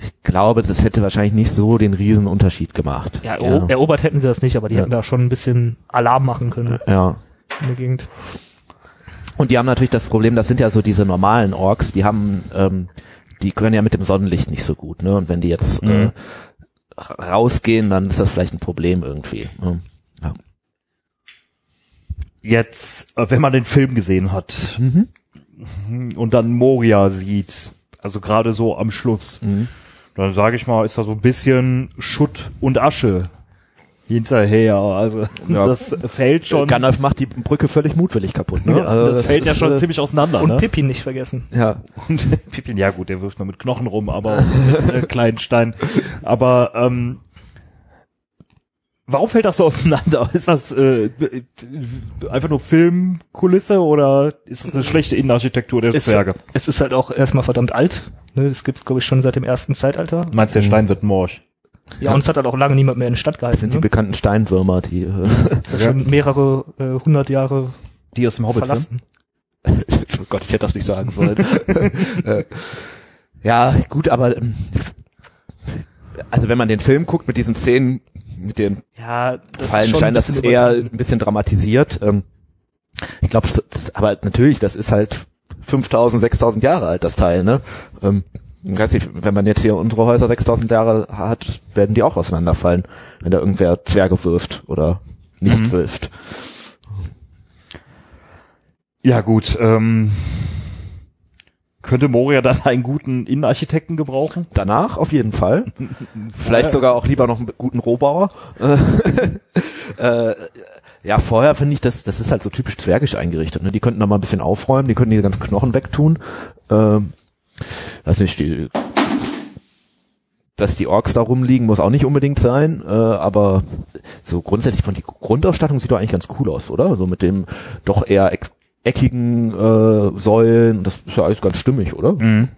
ich glaube, das hätte wahrscheinlich nicht so den riesen Unterschied gemacht. Ja, ero- erobert hätten sie das nicht, aber die Ja. hätten da schon ein bisschen Alarm machen können ja. in der Gegend. Und die haben natürlich das Problem, das sind ja so diese normalen Orks, die haben, ähm, die können ja mit dem Sonnenlicht nicht so gut, ne? Und wenn die jetzt äh, Mhm. ra- rausgehen, dann ist das vielleicht ein Problem irgendwie. Ne? Jetzt, äh, wenn man den Film gesehen hat Mhm. und dann Moria sieht, also gerade so am Schluss, Mhm. dann sage ich mal, ist da so ein bisschen Schutt und Asche hinterher. Also Ja. das fällt schon. Gandalf macht die Brücke völlig mutwillig kaputt, ne? ja, Also das, fällt ja ist, schon äh, ziemlich auseinander. Und ne? Pippin nicht vergessen. Ja. Und Pippin, ja gut, der wirft nur mit Knochen rum, aber auch mit äh, kleinen Steinen. Aber ähm, warum fällt das so auseinander? Ist das äh, einfach nur Filmkulisse oder ist das eine schlechte Innenarchitektur der Es, Zwerge? es ist halt auch erstmal verdammt alt. Ne? Das gibt's, glaube ich, schon seit dem ersten Zeitalter. Meinst du, der Stein wird morsch? Ja, und es hat halt auch lange niemand mehr in der Stadt Das gehalten. sind die Ne? bekannten Steinwürmer, die äh, Das ist schon mehrere äh, hundert Jahre Die aus dem Hobbit-Film? verlassen. oh Gott, ich hätte das nicht sagen sollen. Äh, ja, gut, aber ähm, also wenn man den Film guckt mit diesen Szenen, mit den Ja, das Fallensteinen, das ist eher ein bisschen dramatisiert. Ähm, ich glaube, aber natürlich, das ist halt 5000, 6000 Jahre alt, das Teil, ne? Ähm, weiß nicht, wenn man jetzt hier unsere Häuser 6000 Jahre hat, werden die auch auseinanderfallen, wenn da irgendwer Zwerge wirft oder nicht Mhm. wirft. Ja gut, ähm, könnte Moria dann einen guten Innenarchitekten gebrauchen? Danach auf jeden Fall. Vielleicht Ja. sogar auch lieber noch einen guten Rohbauer. äh, ja, vorher finde ich, das, das ist halt so typisch zwergisch eingerichtet. Ne? Die könnten da mal ein bisschen aufräumen, die könnten die ganzen Knochen wegtun. Ähm, weiß nicht, die, dass die Orks da rumliegen, muss auch nicht unbedingt sein, äh, aber so grundsätzlich von die Grundausstattung sieht doch eigentlich ganz cool aus, oder? So mit dem doch eher eckigen äh, Säulen, das ist ja alles ganz stimmig, oder? Mhm.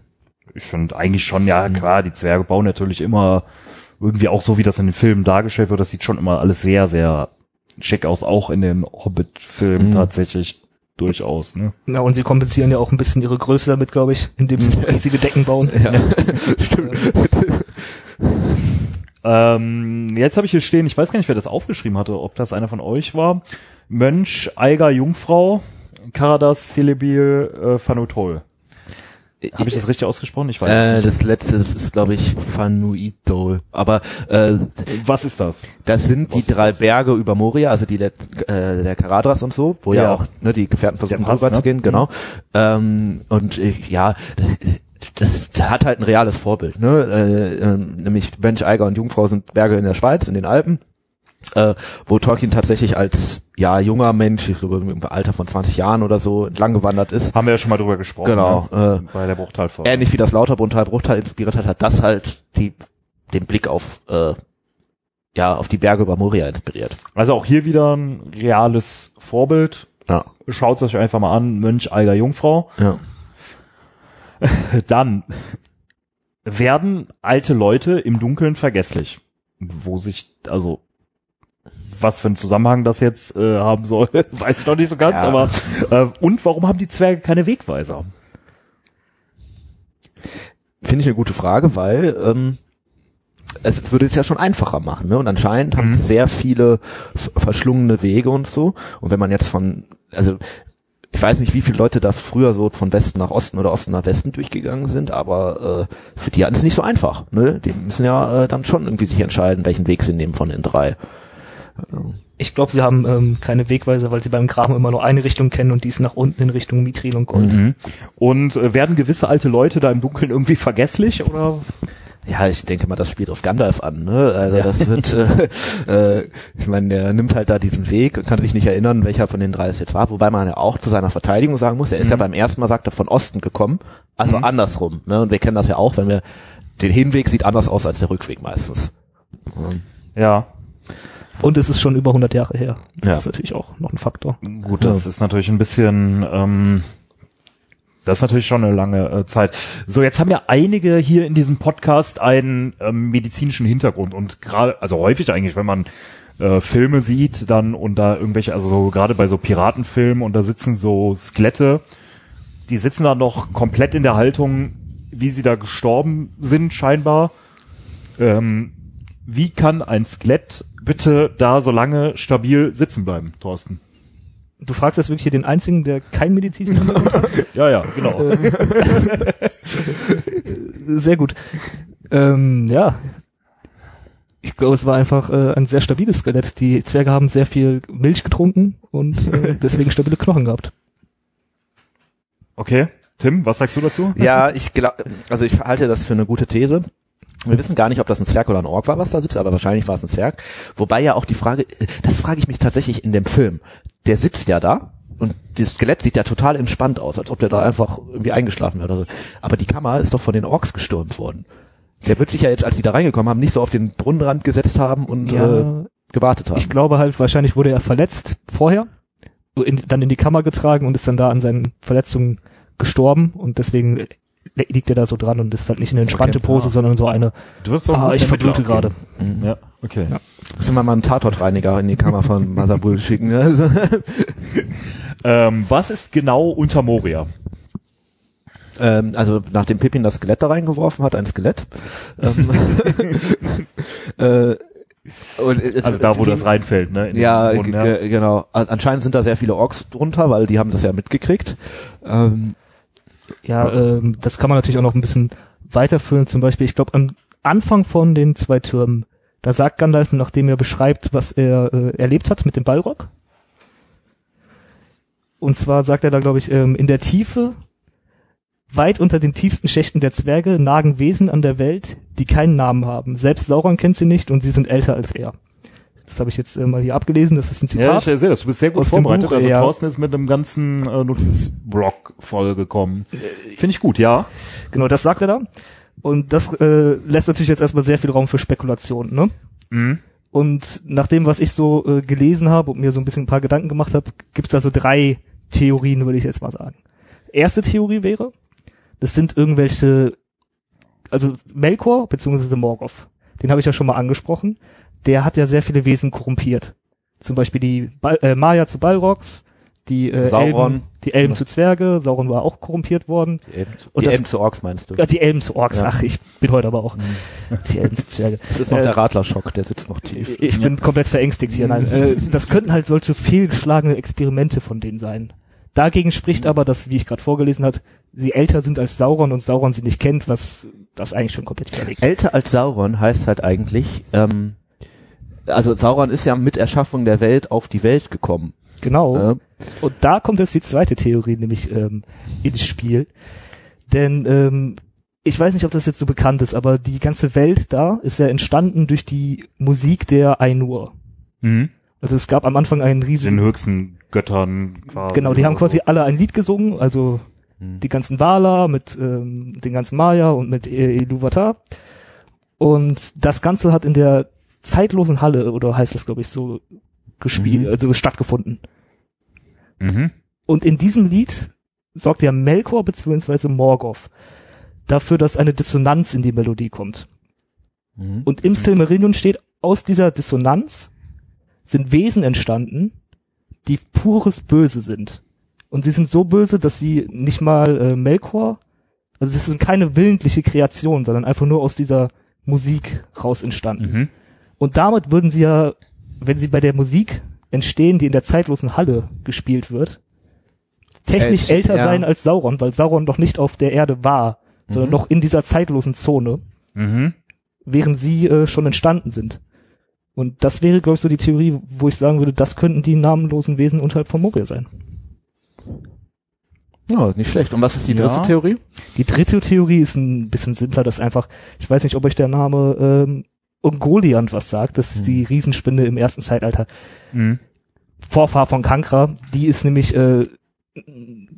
Ich finde eigentlich schon, ja klar, die Zwerge bauen natürlich immer irgendwie auch so, wie das in den Filmen dargestellt wird, das sieht schon immer alles sehr, sehr schick aus, auch in den Hobbit-Filmen Mhm. tatsächlich durchaus, ne? Ja, und sie kompensieren ja auch ein bisschen ihre Größe damit, glaube ich, indem sie riesige Decken bauen. Ja, stimmt. Ähm, jetzt habe ich hier stehen, ich weiß gar nicht, wer das aufgeschrieben hatte, ob das einer von euch war. Mönch, Eiger, Jungfrau, Karadas, Celebil, äh, Fanutol. Habe ich das richtig ausgesprochen? Ich weiß Äh, es nicht. das letzte, das ist glaube ich Fanuidol. Aber äh, Was ist das? das sind die Was ist drei das? Berge über Moria, also die Let äh, der Karadras und so, wo ja, Ja. auch ne, die Gefährten versuchen Pass, drüber ne? zu gehen, genau. Ähm, und äh, ja, das, hat halt ein reales Vorbild, ne? Äh, äh, nämlich Bench, Eiger und Jungfrau sind Berge in der Schweiz, in den Alpen. Äh, wo Tolkien tatsächlich als ja junger Mensch, ich glaube im Alter von 20 Jahren oder so, entlang gewandert ist. Haben wir ja schon mal drüber gesprochen. Genau, Ne? äh, Bei der Bruchtalfolge. ähnlich wie das Lauterbrunntal Bruchtal inspiriert hat, hat das halt die, den Blick auf, äh, ja, auf die Berge über Moria inspiriert. Also auch hier wieder ein reales Vorbild. Ja. Schaut es euch einfach mal an, Mönch, Eiger, Jungfrau. Ja. Dann werden alte Leute im Dunkeln vergesslich. Wo sich, also, was für einen Zusammenhang das jetzt äh, haben soll, weiß ich noch nicht so ganz, Ja. aber äh, und warum haben die Zwerge keine Wegweiser? Finde ich eine gute Frage, weil ähm, es würde es ja schon einfacher machen. Ne? Und anscheinend haben Mhm. sehr viele verschlungene Wege und so. Und wenn man jetzt von, also ich weiß nicht, wie viele Leute da früher so von Westen nach Osten oder Osten nach Westen durchgegangen sind, aber äh, für die hatten es nicht so einfach. Ne? Die müssen ja äh, dann schon irgendwie sich entscheiden, welchen Weg sie nehmen von den drei. Ich glaube, sie haben ähm, keine Wegweiser, weil sie beim Graben immer nur eine Richtung kennen und die ist nach unten in Richtung Mithril und Gold. Mhm. Und äh, werden gewisse alte Leute da im Dunkeln irgendwie vergesslich oder? Ja, ich denke mal, das spielt auf Gandalf an. Ne? Also Ja. das wird, äh, äh, ich meine, der nimmt halt da diesen Weg und kann sich nicht erinnern, welcher von den drei es jetzt war. Wobei man ja auch zu seiner Verteidigung sagen muss, er ist ja Mhm. beim ersten Mal, sagt er, von Osten gekommen, also Mhm. andersrum. Ne? Und wir kennen das ja auch, wenn wir, den Hinweg sieht anders aus als der Rückweg meistens. Ähm, Ja. Und es ist schon über 100 Jahre her. Das Ja. ist natürlich auch noch ein Faktor. Gut, das ist natürlich ein bisschen, ähm, das ist natürlich schon eine lange äh, Zeit. So, jetzt haben ja einige hier in diesem Podcast einen ähm, medizinischen Hintergrund und gerade, also häufig eigentlich, wenn man äh, Filme sieht, dann und da irgendwelche, also so, gerade bei so Piratenfilmen und da sitzen so Skelette, die sitzen da noch komplett in der Haltung, wie sie da gestorben sind, scheinbar. Ähm, wie kann ein Skelett bitte da so lange stabil sitzen bleiben, Thorsten? Du fragst jetzt wirklich hier den einzigen, der kein medizinischen Hintergrund hat? Ja, ja, genau. Sehr gut. Ähm, ja. Ich glaube, es war einfach äh, ein sehr stabiles Skelett. Die Zwerge haben sehr viel Milch getrunken und äh, deswegen stabile Knochen gehabt. Okay. Tim, was sagst du dazu? Ja, ich glaube, also ich halte das für eine gute These. Wir wissen gar nicht, ob das ein Zwerg oder ein Ork war, was da sitzt, aber wahrscheinlich war es ein Zwerg. Wobei ja auch die Frage, das frage ich mich tatsächlich in dem Film. Der sitzt ja da und das Skelett sieht ja total entspannt aus, als ob der da einfach irgendwie eingeschlafen wäre oder so. Aber die Kammer ist doch von den Orks gestürmt worden. Der wird sich ja jetzt, als die da reingekommen haben, nicht so auf den Brunnenrand gesetzt haben und äh, gewartet haben. ich glaube halt, wahrscheinlich wurde er verletzt vorher, in, dann in die Kammer getragen und ist dann da an seinen Verletzungen gestorben und deswegen liegt er da so dran und ist halt nicht eine entspannte Okay, Pose, ja. sondern so eine, Du wirst ah, ich verblute gerade. Ja, okay. Ja. Müssen wir mal einen Tatortreiniger in die Kammer von Masabul schicken. ne? Also, Ähm, was ist genau unter Moria? ähm, also nachdem Pippin das Skelett da reingeworfen hat, ein Skelett. Ähm, äh, und es- Also da, wo das reinfällt, ne? in Ja, Brunnen, ge- genau. Also anscheinend sind da sehr viele Orks drunter, weil die haben das ja mitgekriegt. Ähm, Ja, ähm, das kann man natürlich auch noch ein bisschen weiterführen. Zum Beispiel, ich glaube, am Anfang von den zwei Türmen, da sagt Gandalf, nachdem er beschreibt, was er äh, erlebt hat mit dem Ballrock. Und zwar sagt er da, glaube ich, ähm, in der Tiefe, weit unter den tiefsten Schächten der Zwerge, nagen Wesen an der Welt, die keinen Namen haben. Selbst Sauron kennt sie nicht und sie sind älter als er. Das habe ich jetzt äh, mal hier abgelesen, das ist ein Ja, Zitat. ich sehe das. Du bist sehr gut vorbereitet. Buch, also ja. Thorsten ist mit einem ganzen äh, Notizblock vollgekommen. Finde ich gut, ja. Genau, das sagt er da. Und das äh, lässt natürlich jetzt erstmal sehr viel Raum für Spekulation, ne? Mhm. Und nach dem, was ich so äh, gelesen habe und mir so ein bisschen ein paar Gedanken gemacht habe, gibt es da so drei Theorien, würde ich jetzt mal sagen. Erste Theorie wäre, das sind irgendwelche, also Melkor beziehungsweise Morgoth, den habe ich ja schon mal angesprochen, der hat ja sehr viele Wesen korrumpiert. Zum Beispiel die Bal äh, Maya zu Balrogs, die äh, Sauron. Elben, die Elben zu Zwerge, Sauron war auch korrumpiert worden. die Elben, zu- Und die das- Elben zu Orks meinst du? Ja, die Elben zu Orks, Ja. ach, ich bin heute aber auch die Elben zu Zwerge. Das ist noch Äh, der Radlerschock, der sitzt noch tief. Ich bin komplett verängstigt hier. Nein, äh, das könnten halt solche fehlgeschlagene Experimente von denen sein. Dagegen spricht aber, dass, wie ich gerade vorgelesen hat, sie älter sind als Sauron und Sauron sie nicht kennt, was das eigentlich schon komplett widerlegt. Älter als Sauron heißt halt eigentlich, ähm, also Sauron ist ja mit Erschaffung der Welt auf die Welt gekommen. Genau. Äh, Und da kommt jetzt die zweite Theorie nämlich ähm, ins Spiel. Denn ähm, ich weiß nicht, ob das jetzt so bekannt ist, aber die ganze Welt da ist ja entstanden durch die Musik der Ainur. Mhm. Also es gab am Anfang einen Den riesigen höchsten Göttern quasi. Genau, die haben quasi so. alle ein Lied gesungen, also Hm. die ganzen Wala mit ähm, den ganzen Maya und mit Iluvatar. Und das Ganze hat in der zeitlosen Halle, oder heißt das, glaube ich, so gespielt, Mhm. also stattgefunden. Mhm. Und in diesem Lied sorgt ja Melkor bzw. Morgoth dafür, dass eine Dissonanz in die Melodie kommt. Mhm. Und im Silmarillion steht, aus dieser Dissonanz sind Wesen entstanden, die pures Böse sind. Und sie sind so böse, dass sie nicht mal äh, Melkor, also es sind keine willentliche Kreation, sondern einfach nur aus dieser Musik raus entstanden. Mhm. Und damit würden sie ja, wenn sie bei der Musik entstehen, die in der zeitlosen Halle gespielt wird, technisch Äl- älter ja. sein als Sauron, weil Sauron noch nicht auf der Erde war, sondern Mhm. noch in dieser zeitlosen Zone Mhm. während sie äh, schon entstanden sind. Und das wäre, glaube ich, so die Theorie, wo ich sagen würde, das könnten die namenlosen Wesen unterhalb von Moria sein. Ja, nicht schlecht. Und was ist die dritte Ja. Theorie? Die dritte Theorie ist ein bisschen simpler, das einfach, ich weiß nicht, ob euch der Name ähm, Ungoliant was sagt, das ist Hm. die Riesenspinne im ersten Zeitalter. Mhm. Vorfahr von Kankra, die ist nämlich, äh,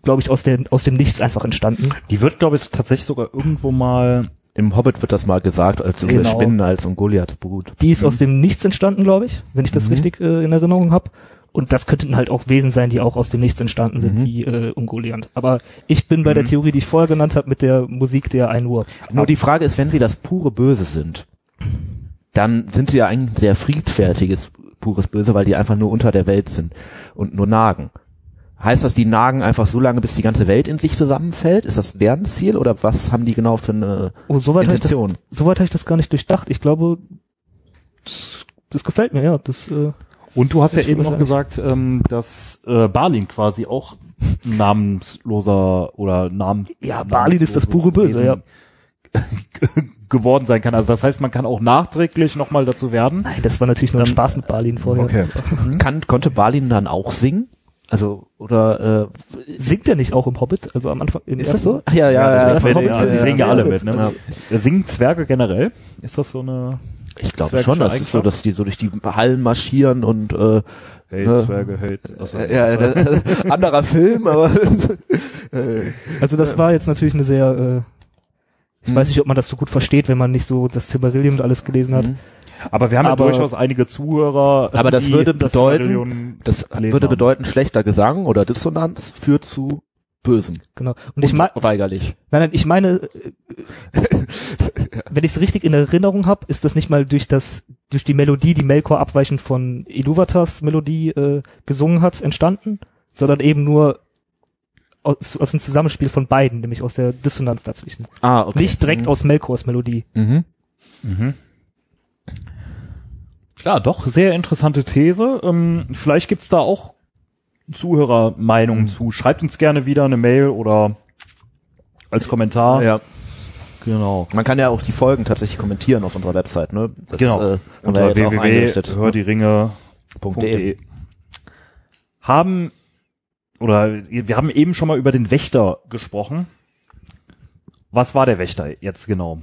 glaube ich, aus dem, aus dem Nichts einfach entstanden. Die wird, glaube ich, tatsächlich sogar irgendwo mal Im Hobbit wird das mal gesagt, als über Genau. Spinnen als um Goliath beruht. Die ist aus dem Nichts entstanden, glaube ich, wenn ich das Mhm. richtig äh, in Erinnerung habe. Und das könnten halt auch Wesen sein, die auch aus dem Nichts entstanden sind, Mhm. wie äh, Ungoliant. Aber ich bin bei der Mhm. Theorie, die ich vorher genannt habe, mit der Musik der Einur. Nur die Frage ist, wenn sie das pure Böse sind, dann sind sie ja eigentlich ein sehr friedfertiges pures Böse, weil die einfach nur unter der Welt sind und nur nagen. Heißt das, die nagen einfach so lange, bis die ganze Welt in sich zusammenfällt? Ist das deren Ziel oder was haben die genau für eine Oh, soweit habe ich, das- Intention? soweit hab ich das gar nicht durchdacht. Ich glaube, das, das gefällt mir, ja. Das, äh, Und du hast ja eben noch gesagt, ähm, dass äh, Balin quasi auch namensloser oder Namen Ja, Balin ist das pure Böse, Wesen geworden sein kann. Also das heißt, man kann auch nachträglich nochmal dazu werden. nein, das war natürlich nur ein Dann- Spaß mit Balin vorher. Okay. Kann, konnte Balin dann auch singen? Also, oder, äh, Singt er nicht auch im Hobbit? Also am Anfang, im ist ersten- so? Ach, ja, ja, ja. das ja, Hobbit- ja, die singen ja alle mit. Ne? Ja. Singen Zwerge generell? Ist das so eine Ich glaube schon, das ist so, dass die so durch die Hallen marschieren und, äh, Hey, Ja. Zwerge, hey. Also, ja, das, anderer Film, aber, äh, Also das war jetzt natürlich eine sehr, äh, ich Hm. weiß nicht, ob man das so gut versteht, wenn man nicht so das Silmarillion und alles gelesen hat. Mhm. aber wir haben Aber- ja durchaus einige Zuhörer. Aber das die würde das bedeuten, das gelesen würde haben. bedeuten, schlechter Gesang oder Dissonanz führt zu Bösem. Genau. Und ich meine, weigerlich. nein, nein, ich meine, äh, wenn ich es richtig in Erinnerung habe, ist das nicht mal durch das, durch die Melodie, die Melkor abweichend von Iluvatars Melodie äh, gesungen hat, entstanden, sondern eben nur aus, aus dem Zusammenspiel von beiden, nämlich aus der Dissonanz dazwischen. Ah, okay. Nicht direkt aus Melkors Melodie. Mhm. Mhm. Ja, doch, sehr interessante These. Ähm, vielleicht gibt's da auch Zuhörermeinungen Mhm. zu. Schreibt uns gerne wieder eine Mail oder als Kommentar. Ja. Genau. Man kann ja auch die Folgen tatsächlich kommentieren auf unserer Website, ne? Das, Genau. Äh, Unter ne? www.hördieringe.de haben oder wir haben eben schon mal über den Wächter gesprochen. Was war der Wächter jetzt genau?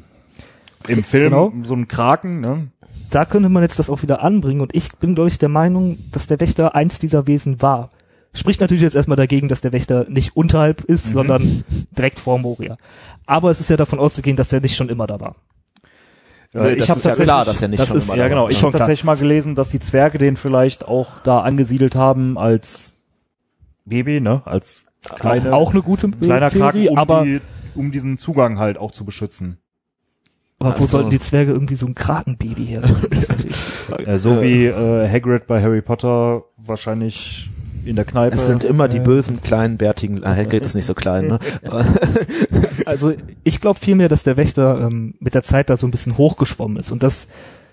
Im Film Genau. so ein Kraken, ne? da könnte man jetzt das auch wieder anbringen und ich bin, glaube ich, der Meinung, dass der Wächter eins dieser Wesen war. Spricht natürlich jetzt erstmal dagegen, dass der Wächter nicht unterhalb ist, Mhm. sondern direkt vor Moria. Aber es ist ja davon auszugehen, dass der nicht schon immer da war. Nee, ich das habe ist ja klar, dass er nicht das schon ist- immer ja da genau, war. ich habe tatsächlich mal gelesen, dass die Zwerge den vielleicht auch da angesiedelt haben als Baby, ne, als kleine, auch, auch eine gute kleiner Theorie, Kraken, um, aber, die, um diesen Zugang halt auch zu beschützen. aber wo so. sollten die Zwerge irgendwie so ein Krakenbaby her? Äh, so wie äh, Hagrid bei Harry Potter wahrscheinlich in der Kneipe. Es sind immer die Ja. bösen, kleinen, bärtigen, ah, Hagrid ist nicht so klein, ne? Also ich glaube vielmehr, dass der Wächter ähm, mit der Zeit da so ein bisschen hochgeschwommen ist. Und das,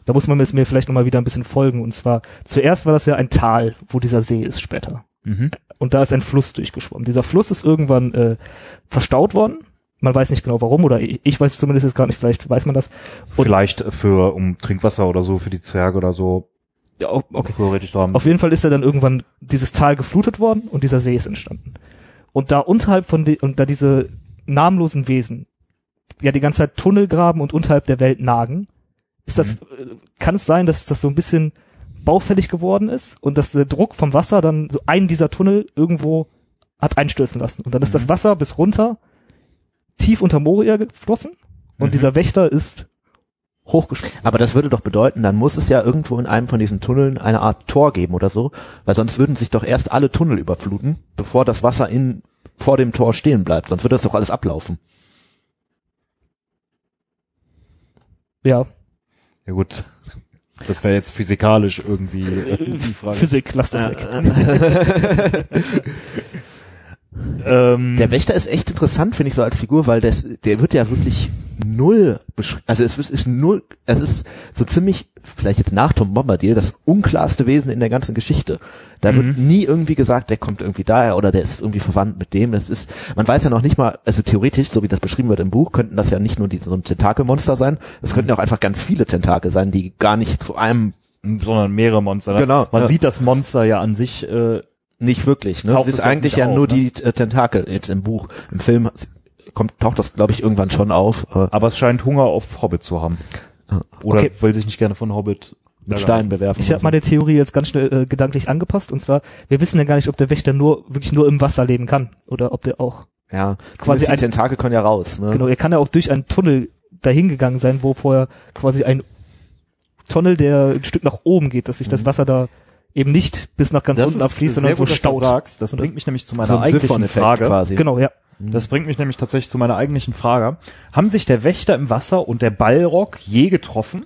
da muss man jetzt mir vielleicht nochmal wieder ein bisschen folgen. Und zwar, zuerst war das ja ein Tal, wo dieser See ist später. mhm. Und da ist ein Fluss durchgeschwommen. Dieser Fluss ist irgendwann äh, verstaut worden. Man weiß nicht genau warum, oder ich, ich weiß zumindest jetzt gar nicht, vielleicht weiß man das. Und, Vielleicht für um Trinkwasser oder so für die Zwerge oder so ja, okay. haben. Auf jeden Fall ist er dann irgendwann dieses Tal geflutet worden und dieser See ist entstanden. Und da unterhalb von die, und da diese namenlosen Wesen ja die ganze Zeit Tunnel graben und unterhalb der Welt nagen, ist das, äh, kann es sein, dass das so ein bisschen baufällig geworden ist und dass der Druck vom Wasser dann so einen dieser Tunnel irgendwo hat einstürzen lassen. Und dann ist das Wasser bis runter tief unter Moria geflossen und Mhm. dieser Wächter ist hochgeschwommen. Aber das würde doch bedeuten, dann muss es ja irgendwo in einem von diesen Tunneln eine Art Tor geben oder so, weil sonst würden sich doch erst alle Tunnel überfluten, bevor das Wasser in vor dem Tor stehen bleibt. Sonst würde das doch alles ablaufen. Ja, ja gut. Das wäre jetzt physikalisch irgendwie äh, die Frage. Physik, lass das weg. Ähm, Der Wächter ist echt interessant, finde ich so als Figur, weil das, der wird ja wirklich null beschrieben. Also es ist, ist null, es ist so ziemlich, vielleicht jetzt nach Tom Bombadil, das unklarste Wesen in der ganzen Geschichte. Da wird Mhm. nie irgendwie gesagt, der kommt irgendwie daher oder der ist irgendwie verwandt mit dem. Das ist, man weiß ja noch nicht mal, also theoretisch, so wie das beschrieben wird im Buch, könnten das ja nicht nur die, so ein Tentakelmonster sein, es könnten ja auch einfach ganz viele Tentakel sein, die gar nicht zu einem, sondern mehrere Monster. Genau, Man ja. sieht das Monster ja an sich äh, nicht wirklich, ne? Taucht Es ist eigentlich ja auf, nur ne? die äh, Tentakel jetzt im Buch. Im Film kommt, taucht das, glaube ich, irgendwann schon auf. Äh, aber es scheint Hunger auf Hobbit zu haben. Oder Okay. will sich nicht gerne von Hobbit mit Steinen bewerfen. Ich habe meine Theorie jetzt ganz schnell äh, gedanklich angepasst und zwar, wir wissen ja gar nicht, ob der Wächter nur wirklich nur im Wasser leben kann oder ob der auch Ja, quasi die ein- Tentakel können ja raus. Ne? genau, er kann ja auch durch einen Tunnel dahingegangen sein, wo vorher quasi ein Tunnel, der ein Stück nach oben geht, dass sich das Wasser da eben nicht bis nach ganz unten abfließt, sondern so du staut. sagst. Das bringt mich nämlich zu meiner so eigentlichen Frage. quasi. Genau, ja. Das bringt mich nämlich tatsächlich zu meiner eigentlichen Frage. Haben sich der Wächter im Wasser und der Ballrock je getroffen?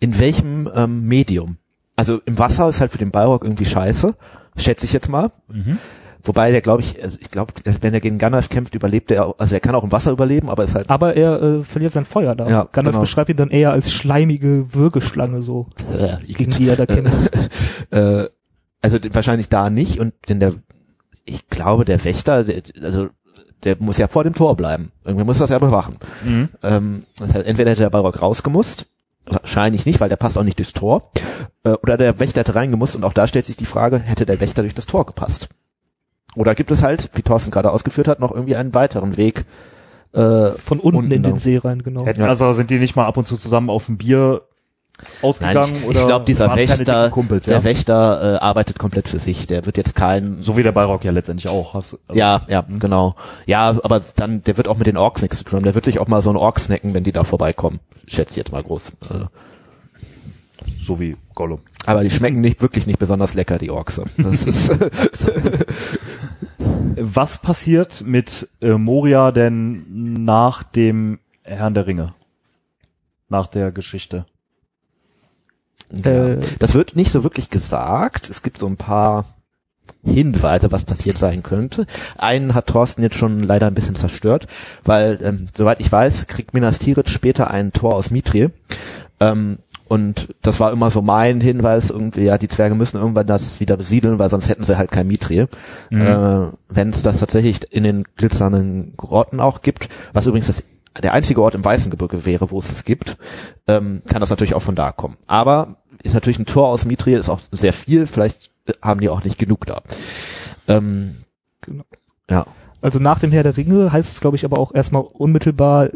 In welchem ähm, Medium? Also im Wasser ist halt für den Balrog irgendwie scheiße, schätze ich jetzt mal. Wobei der, glaube ich, also ich glaube, wenn er gegen Gandalf kämpft, überlebt er, auch, also er kann auch im Wasser überleben, aber ist halt, Aber er äh, verliert sein Feuer da. Ja, Gandalf genau. beschreibt ihn dann eher als schleimige Würgeschlange so, äh, gegen die er da kämpft. äh, also wahrscheinlich da nicht und denn der, ich glaube, der Wächter, der, also der muss ja vor dem Tor bleiben. Irgendwie muss das ja bewachen. Ähm, das heißt, entweder hätte der Balrog rausgemusst, wahrscheinlich nicht, weil der passt auch nicht durchs Tor, äh, oder der Wächter hätte reingemusst und auch da stellt sich die Frage, hätte der Wächter durch das Tor gepasst? Oder gibt es halt, wie Thorsten gerade ausgeführt hat, noch irgendwie einen weiteren Weg äh, Von unten, Unten in den. See rein, genau. Hätten, Also sind die nicht mal ab und zu zusammen auf ein Bier ausgegangen? Nein, ich, oder ich glaube, dieser Wächter, Kumpels, der ja? Wächter äh, arbeitet komplett für sich. Der wird jetzt kein So wie der Ballrock ja letztendlich auch. Hast, also, Ja, ja, genau. Ja, aber dann, der wird auch mit den Orks nichts zu tun haben. Der wird sich auch mal so einen Ork snacken, wenn die da vorbeikommen. Schätze ich jetzt mal groß. Äh, So wie Gollum. Aber die schmecken nicht, wirklich nicht besonders lecker, die Orks. Das ist, Was passiert mit äh, Moria denn nach dem Herrn der Ringe? Nach der Geschichte. ja. Äh, Das wird nicht so wirklich gesagt. Es gibt so ein paar Hinweise, was passiert sein könnte. Einen hat Thorsten jetzt schon leider ein bisschen zerstört, weil, ähm, soweit ich weiß, kriegt Minas Tirith später ein Tor aus Mithril. Ähm, und das war immer so mein Hinweis, irgendwie, ja, die Zwerge müssen irgendwann das wieder besiedeln, weil sonst hätten sie halt kein Mithril. Äh, Wenn es das tatsächlich in den glitzernden Grotten auch gibt, was übrigens das der einzige Ort im Weißen Gebirge wäre, wo es das gibt, ähm, kann das natürlich auch von da kommen. Aber ist natürlich ein Tor aus Mithril, ist auch sehr viel, vielleicht äh, haben die auch nicht genug da. Ähm, Genau. Ja. Also nach dem Herr der Ringe heißt es, glaube ich, aber auch erstmal unmittelbar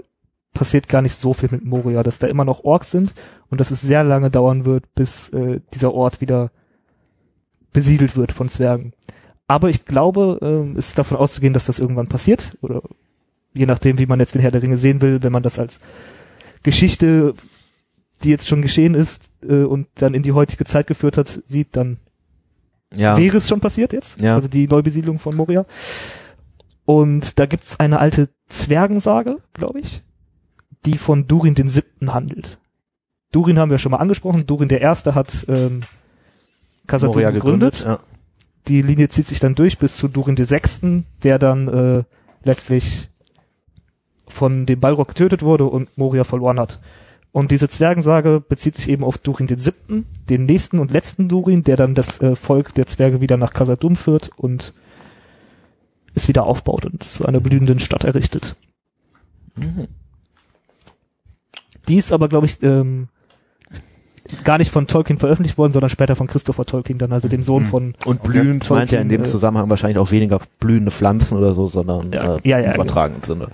passiert gar nicht so viel mit Moria, dass da immer noch Orks sind und dass es sehr lange dauern wird, bis äh, dieser Ort wieder besiedelt wird von Zwergen. Aber ich glaube, es ist davon auszugehen, dass das irgendwann passiert oder je nachdem, wie man jetzt den Herr der Ringe sehen will, wenn man das als Geschichte, die jetzt schon geschehen ist äh, und dann in die heutige Zeit geführt hat, sieht, dann Ja. wäre es schon passiert jetzt, Ja. also die Neubesiedlung von Moria. Und da gibt's eine alte Zwergensage, glaube ich, die von Durin den Siebten handelt. Durin haben wir schon mal angesprochen. Durin der Erste hat ähm, Moria gegründet. gegründet. Ja. Die Linie zieht sich dann durch bis zu Durin den Sechsten, der dann äh, letztlich von dem Balrog getötet wurde und Moria verloren hat. Und diese Zwergensage bezieht sich eben auf Durin den Siebten, den nächsten und letzten Durin, der dann das äh, Volk der Zwerge wieder nach Khazad-dûm führt und es wieder aufbaut und zu einer blühenden Stadt errichtet. Die ist aber, glaube ich, ähm, gar nicht von Tolkien veröffentlicht worden, sondern später von Christopher Tolkien, dann also dem Sohn von Und blühend Tolkien, meint er in dem äh, Zusammenhang wahrscheinlich auch weniger blühende Pflanzen oder so, sondern Ja. äh, Ja, ja, im übertragenen Sinne.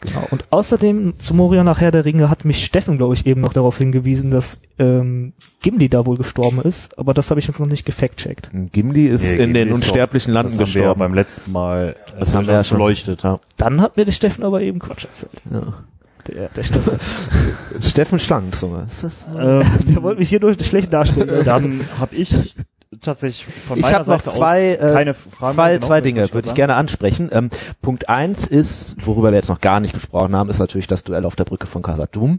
Genau. Und außerdem zu Moria nach Herr der Ringe hat mich Steffen, glaube ich, eben noch darauf hingewiesen, dass ähm, Gimli da wohl gestorben ist, aber das habe ich jetzt noch nicht gefact-checkt. Gimli ist Nee, in Gimli den ist unsterblichen doch- Landen das haben wir ja gestorben. beim letzten Mal äh, Das haben wir ja schon. beleuchtet. Ja. Dann hat mir der Steffen aber eben Quatsch erzählt. Ja. Der, der Steffen. Steffen Schlangenzunge. Ist das, Ähm, der wollte mich hier nur schlecht darstellen. dann habe ich tatsächlich von ich meiner habe noch Seite zwei, aus äh, keine Fragen. zwei, genau, zwei Dinge, würde ich sagen. gerne ansprechen. Ähm, Punkt eins ist, worüber wir jetzt noch gar nicht gesprochen haben, ist natürlich das Duell auf der Brücke von Khazad-dûm.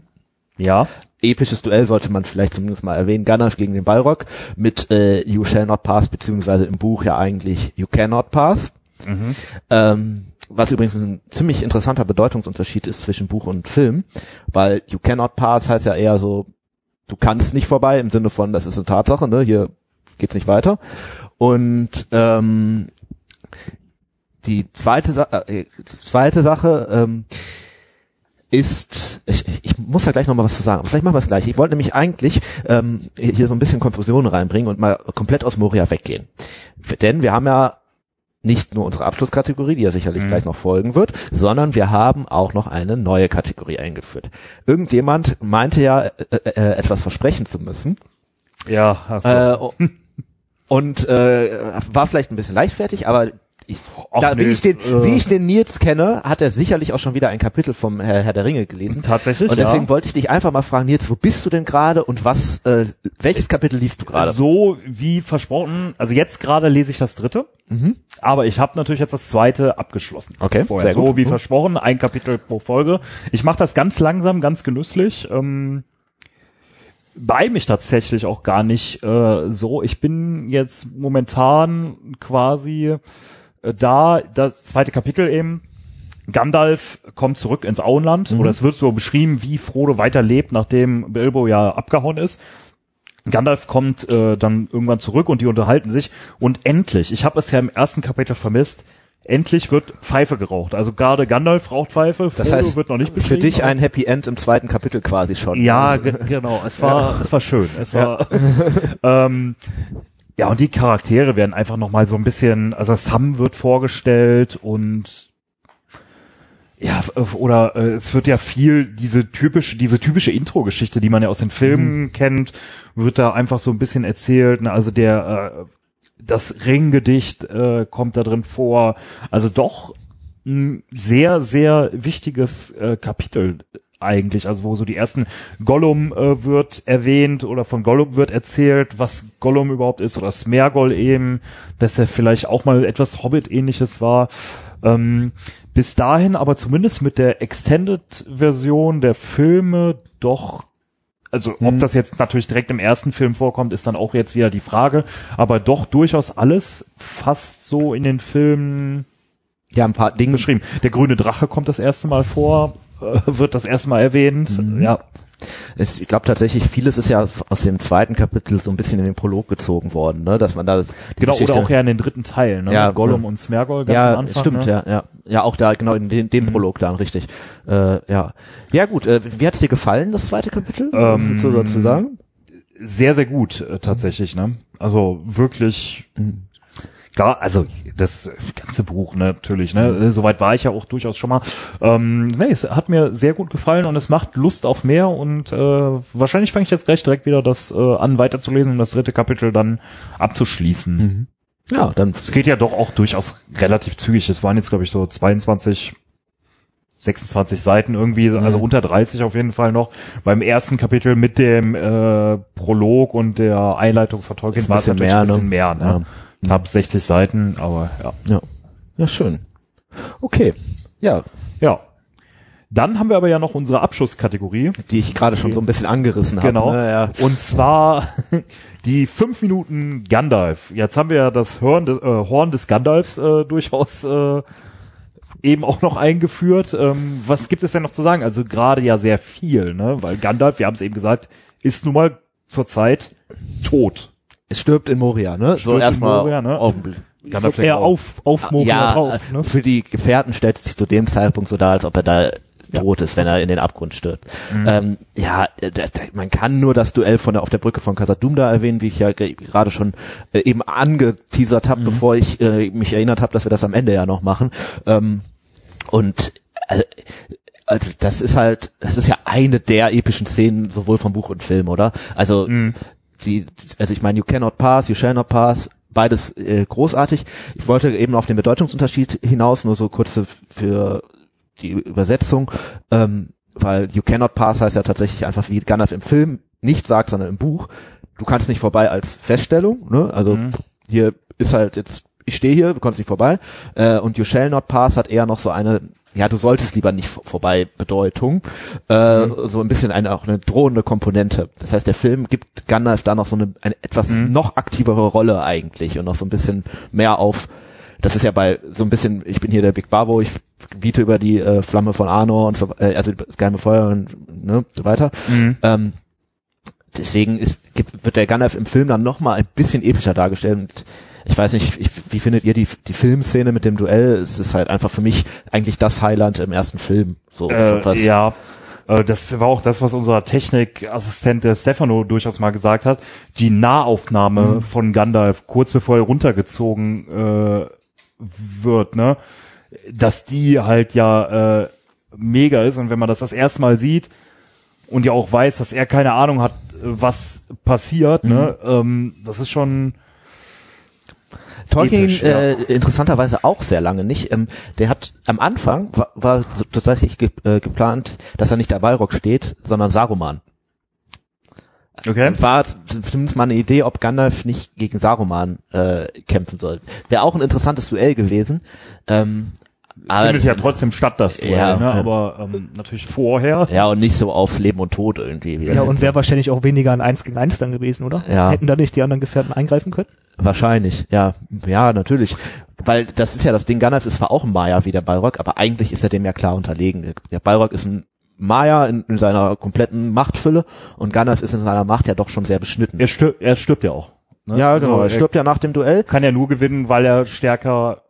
Ja, Episches Duell sollte man vielleicht zumindest mal erwähnen. Gandalf gegen den Balrog mit äh, You Shall Not Pass, beziehungsweise im Buch ja eigentlich You Cannot Pass. Ähm, was übrigens ein ziemlich interessanter Bedeutungsunterschied ist zwischen Buch und Film, weil You Cannot Pass heißt ja eher so, du kannst nicht vorbei im Sinne von, das ist eine Tatsache, ne, hier geht's nicht weiter. Und ähm, die zweite, Sa äh, zweite Sache ähm, ist, ich, ich muss da gleich noch mal was zu sagen, vielleicht machen wir es gleich. Ich wollte nämlich eigentlich ähm, hier so ein bisschen Konfusion reinbringen und mal komplett aus Moria weggehen. Denn wir haben ja nicht nur unsere Abschlusskategorie, die ja sicherlich gleich noch folgen wird, sondern wir haben auch noch eine neue Kategorie eingeführt. Irgendjemand meinte ja, äh, äh, etwas versprechen zu müssen. ja, hast du. Äh, und äh, war vielleicht ein bisschen leichtfertig, aber ich, Och, da, wie, nee, ich den, äh. wie ich den Nils kenne, hat er sicherlich auch schon wieder ein Kapitel vom Herr, Herr der Ringe gelesen. Tatsächlich, Und deswegen ja. wollte ich dich einfach mal fragen, Nils, wo bist du denn gerade und was, äh, welches Kapitel liest du gerade? So wie versprochen, also jetzt gerade lese ich das dritte, aber ich habe natürlich jetzt das zweite abgeschlossen. Mhm. Okay, Vorher. sehr So gut. wie Mhm. versprochen, ein Kapitel pro Folge. Ich mache das ganz langsam, ganz genüsslich. Ähm, bei mich tatsächlich auch gar nicht äh, so. Ich bin jetzt momentan quasi da, das zweite Kapitel eben. Gandalf kommt zurück ins Auenland, oder es wird so beschrieben, wie Frodo weiterlebt, nachdem Bilbo ja abgehauen ist. Gandalf kommt äh, dann irgendwann zurück und die unterhalten sich und endlich, ich habe es ja im ersten Kapitel vermisst, endlich wird Pfeife geraucht. Also gerade Gandalf raucht Pfeife, Frodo Das heißt, wird noch nicht für beschrieben. dich ein Happy End im zweiten Kapitel quasi schon. Ja, Also, ge genau. Es war, es war schön. Es war, ähm, ja, und die Charaktere werden einfach noch mal so ein bisschen, also Sam wird vorgestellt und ja, oder äh, es wird ja viel diese typische, diese typische Intro-Geschichte, die man ja aus den Filmen kennt, wird da einfach so ein bisschen erzählt. Ne? Also der äh, das Ringgedicht äh, kommt da drin vor. Also doch ein sehr, sehr wichtiges äh, Kapitel eigentlich, also wo so die ersten Gollum äh, wird erwähnt oder von Gollum wird erzählt, was Gollum überhaupt ist oder Smergol eben, dass er vielleicht auch mal etwas Hobbit-ähnliches war. Ähm, bis dahin aber zumindest mit der Extended-Version der Filme doch also ob das jetzt natürlich direkt im ersten Film vorkommt, ist dann auch jetzt wieder die Frage, aber doch durchaus alles fast so in den Filmen ja, ein paar Dinge. beschrieben. Der grüne Drache kommt das erste Mal vor, wird das erste Mal erwähnt. Ja, Es, ich glaube tatsächlich, vieles ist ja aus dem zweiten Kapitel so ein bisschen in den Prolog gezogen worden, ne? dass man da genau, Geschichte- oder auch ja in den dritten Teil, ne? Ja, Gollum ja. und Smergol ganz ja, am Anfang. stimmt, ne? ja, ja. Ja, auch da, genau, in dem, dem Prolog dann, richtig. Äh, ja. Ja, gut, äh, wie hat es dir gefallen, das zweite Kapitel? Ähm, Was dazu sagen? Sehr, sehr gut äh, tatsächlich, ne? Also wirklich Klar, also das ganze Buch ne, natürlich, ne? Soweit war ich ja auch durchaus schon mal. Ähm, nee, es hat mir sehr gut gefallen und es macht Lust auf mehr und äh, wahrscheinlich fange ich jetzt gleich direkt wieder das äh, an weiterzulesen und das dritte Kapitel dann abzuschließen. Ja, dann Es geht ja doch auch durchaus relativ zügig. Es waren jetzt, glaube ich, so 22, 26 Seiten irgendwie, so- also unter 30 auf jeden Fall noch. Beim ersten Kapitel mit dem äh, Prolog und der Einleitung von Tolkien war es natürlich mehr, ein bisschen ne? mehr. Ne? Ja. Knapp 60 Seiten, aber ja. Ja. Ja, schön. Okay. Ja, Ja. Dann haben wir aber ja noch unsere Abschusskategorie. die ich gerade schon so ein bisschen angerissen habe. Genau. Ne? Ja. Und zwar die fünf Minuten Gandalf. Jetzt haben wir ja das Horn des, äh, Horn des Gandalfs äh, durchaus äh, eben auch noch eingeführt. Ähm, was gibt es denn noch zu sagen? Also gerade ja sehr viel, ne? Weil Gandalf, wir haben es eben gesagt, ist nun mal zurzeit tot. Es stirbt in Moria, ne? So erstmal Moria, ne? auf der eher auf, auf Moria ja, drauf. Ne? für die Gefährten stellt es sich zu dem Zeitpunkt so dar, als ob er da tot ist, wenn er in den Abgrund stirbt. Mhm. Ähm, ja, äh, man kann nur das Duell von der, auf der Brücke von Casadum da erwähnen, wie ich ja ge- gerade schon äh, eben angeteasert Mhm. habe, bevor ich äh, mich erinnert habe, dass wir das am Ende ja noch machen. Ähm, und also, also das ist halt, das ist ja eine der epischen Szenen sowohl vom Buch und Film, oder? Also Mhm. Die, also ich meine, you cannot pass, you shall not pass, beides äh, großartig. Ich wollte eben auf den Bedeutungsunterschied hinaus, nur so kurz für die Übersetzung, ähm, weil you cannot pass heißt ja tatsächlich einfach, wie Gandalf im Film nicht sagt, sondern im Buch, du kannst nicht vorbei als Feststellung, ne? Also Mhm. hier ist halt jetzt, ich stehe hier, du kommst nicht vorbei, äh, und you shall not pass hat eher noch so eine ja, du solltest lieber nicht vor- vorbei Bedeutung, äh, so ein bisschen eine auch eine drohende Komponente. Das heißt, der Film gibt Gandalf da noch so eine, eine etwas noch aktivere Rolle eigentlich und noch so ein bisschen mehr auf. Das ist ja bei so ein bisschen, ich bin hier der Big Babo, ich biete über die äh, Flamme von Arnor und so, äh, also das geheime Feuer und ne, so weiter. Ähm, deswegen ist, gibt, wird der Gandalf im Film dann noch mal ein bisschen epischer dargestellt. Und ich weiß nicht, ich, wie findet ihr die, die Filmszene mit dem Duell? Es ist halt einfach für mich eigentlich das Highlight im ersten Film. So Äh, was. ja, äh, das war auch das, was unser Technikassistent der Stefano durchaus mal gesagt hat. Die Nahaufnahme Mhm. von Gandalf kurz bevor er runtergezogen äh, wird, ne, dass die halt ja äh, mega ist und wenn man das das erste Mal sieht und ja auch weiß, dass er keine Ahnung hat, äh, was passiert, ne, Mhm. ähm, das ist schon Tolkien Episch, ja. äh, interessanterweise auch sehr lange nicht. Ähm, der hat am Anfang war, war tatsächlich ge äh, geplant, dass er nicht der Balrog steht, sondern Saruman. Okay. War z- zumindest mal eine Idee, ob Gandalf nicht gegen Saruman äh, kämpfen soll. Wäre auch ein interessantes Duell gewesen. Ähm, Findet ja trotzdem statt, das Duell, Ja, ne? aber ähm, natürlich vorher. ja, und nicht so auf Leben und Tod irgendwie. Ja, und wäre wahrscheinlich auch weniger ein 1 gegen 1 dann gewesen, oder? Ja. Hätten da nicht die anderen Gefährten eingreifen können? Wahrscheinlich, ja. Ja, natürlich. Weil das ist ja das Ding, Gandalf ist zwar auch ein Maya wie der Balrog, aber eigentlich ist er dem ja klar unterlegen. Der Balrog ist ein Maya in, in seiner kompletten Machtfülle und Gandalf ist in seiner Macht ja doch schon sehr beschnitten. Er stirbt, er stirbt ja auch. Ne? ja, genau. Also, er stirbt ja nach dem Duell. kann ja nur gewinnen, weil er stärker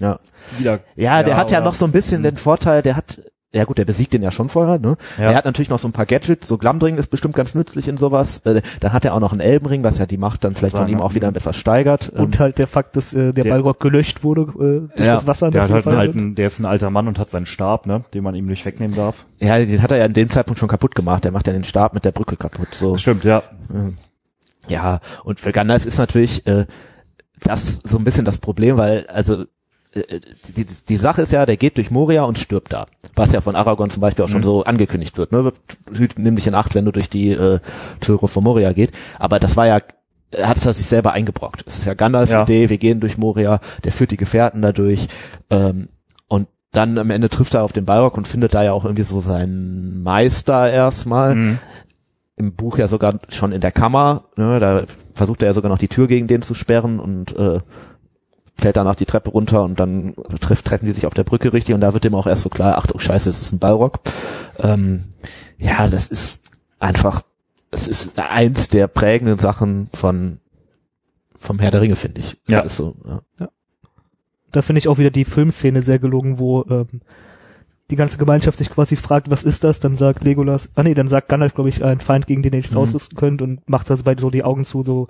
Ja. wieder. Ja, der hat ja noch so ein bisschen den Vorteil, der hat, ja gut, der besiegt den ja schon vorher, ne? Ja. Er hat natürlich noch so ein paar Gadgets, so Glamdring ist bestimmt ganz nützlich in sowas. Äh, dann hat er auch noch einen Elbenring, was ja die Macht dann vielleicht von ihm auch wieder etwas steigert. Ähm, Und halt der Fakt, dass äh, der, der- Balrog gelöscht wurde äh, durch Ja, das Wasser, Der das hat halt einen alten, der ist ein alter Mann und hat seinen Stab, ne, den man ihm nicht wegnehmen darf. ja, den hat er ja in dem Zeitpunkt schon kaputt gemacht. Der macht ja den Stab mit der Brücke kaputt. So. Stimmt, ja. Ja, und für Gandalf ist natürlich äh, das so ein bisschen das Problem, weil also die, die Sache ist ja, der geht durch Moria und stirbt da. Was ja von Aragorn zum Beispiel auch schon so angekündigt wird. Ne? Nimm dich in Acht, wenn du durch die äh, Türe von Moria geht. Aber das war ja, er hat es sich selber eingebrockt. Es ist ja Gandalfs Ja. Idee, wir gehen durch Moria, der führt die Gefährten dadurch. Ähm, und dann am Ende trifft er auf den Balrog und findet da ja auch irgendwie so seinen Meister erstmal Mhm. im Buch ja sogar schon in der Kammer, ne, da versucht er ja sogar noch die Tür gegen den zu sperren und äh, fällt danach die Treppe runter und dann trifft, treffen die sich auf der Brücke richtig und da wird ihm auch erst so klar, ach du Scheiße, es ist ein Ballrock. Ähm, ja, das ist einfach, es ist eins der prägenden Sachen von vom Herr der Ringe, finde ich. Ja. Das ist so, ja. Da finde ich auch wieder die Filmszene sehr gelungen, wo ähm, die ganze Gemeinschaft sich quasi fragt, was ist das? Dann sagt Legolas, ah nee, dann sagt Gandalf, glaube ich, ein Feind, gegen den ihr nichts Mhm. ausrüsten könnt und macht das beide so die Augen zu, so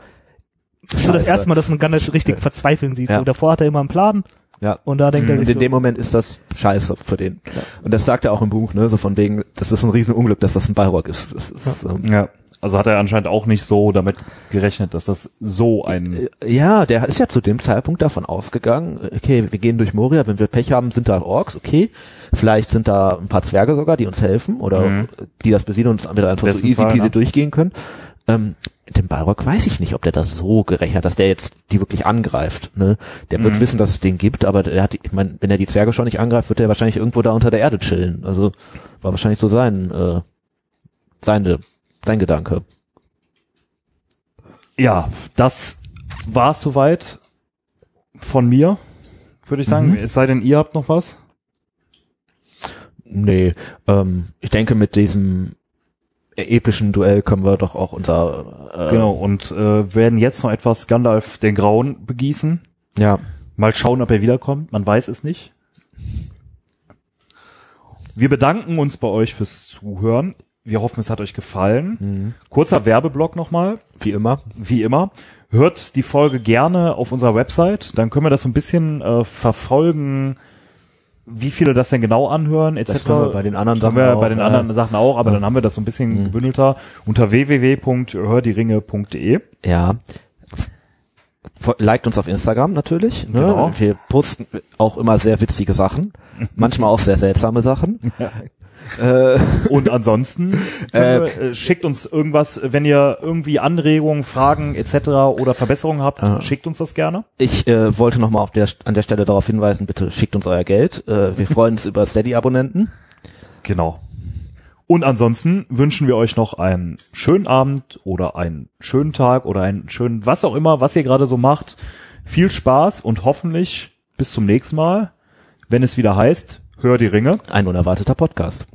das ist so das erste Mal, dass man Gandalf richtig verzweifeln sieht. Ja. So, davor hat er immer einen Plan ja. und da denkt er Und in so, dem Moment ist das scheiße für den. Und das sagt er auch im Buch, ne, so von wegen, das ist ein Riesenunglück, dass das ein Ballrock ist. Das ist ähm, Ja. Also hat er anscheinend auch nicht so damit gerechnet, dass das so ein. Ja, der ist ja zu dem Zeitpunkt davon ausgegangen, okay, wir gehen durch Moria, wenn wir Pech haben, sind da Orks, okay. Vielleicht sind da ein paar Zwerge sogar, die uns helfen oder Mhm. die das besiegen und uns wieder einfach so Besten easy Fall, peasy ne? durchgehen können. Ähm, dem Balrog weiß ich nicht, ob der das so gerechnet hat, dass der jetzt die wirklich angreift. Ne? Der wird Mhm. wissen, dass es den gibt, aber der hat, die- ich meine, wenn er die Zwerge schon nicht angreift, wird er wahrscheinlich irgendwo da unter der Erde chillen. Also war wahrscheinlich so sein, äh, seine, sein Gedanke. Ja, das war soweit von mir, würde ich sagen. Mhm. Es sei denn, ihr habt noch was. Nee, ähm, ich denke, mit diesem epischen Duell können wir doch auch unser äh, Genau. Und äh, werden jetzt noch etwas Gandalf den Grauen begießen. Ja. Mal schauen, ob er wiederkommt. Man weiß es nicht. Wir bedanken uns bei euch fürs Zuhören. Wir hoffen, es hat euch gefallen. Mhm. Kurzer Werbeblock nochmal, Wie immer. wie immer. Hört die Folge gerne auf unserer Website. Dann können wir das so ein bisschen äh, verfolgen, wie viele das denn genau anhören, etc. Das können wir bei den anderen haben Sachen wir auch, bei den ja. anderen Sachen auch, aber Ja. dann haben wir das so ein bisschen Mhm. gebündelter unter www.hördieringe.de. Ja. Liked uns auf Instagram natürlich. Ne? Genau. Wir posten auch immer sehr witzige Sachen. Manchmal auch sehr seltsame Sachen. äh, Und ansonsten Äh, äh, äh, schickt uns irgendwas, wenn ihr irgendwie Anregungen, Fragen etc. oder Verbesserungen habt, Ah. schickt uns das gerne. ich äh, wollte nochmal auf der, an der Stelle darauf hinweisen, bitte schickt uns euer Geld. Äh, wir freuen uns über Steady-Abonnenten. Genau. Und ansonsten wünschen wir euch noch einen schönen Abend oder einen schönen Tag oder einen schönen, was auch immer, was ihr gerade so macht. Viel Spaß und hoffentlich bis zum nächsten Mal, wenn es wieder heißt, hör die Ringe. Ein unerwarteter Podcast.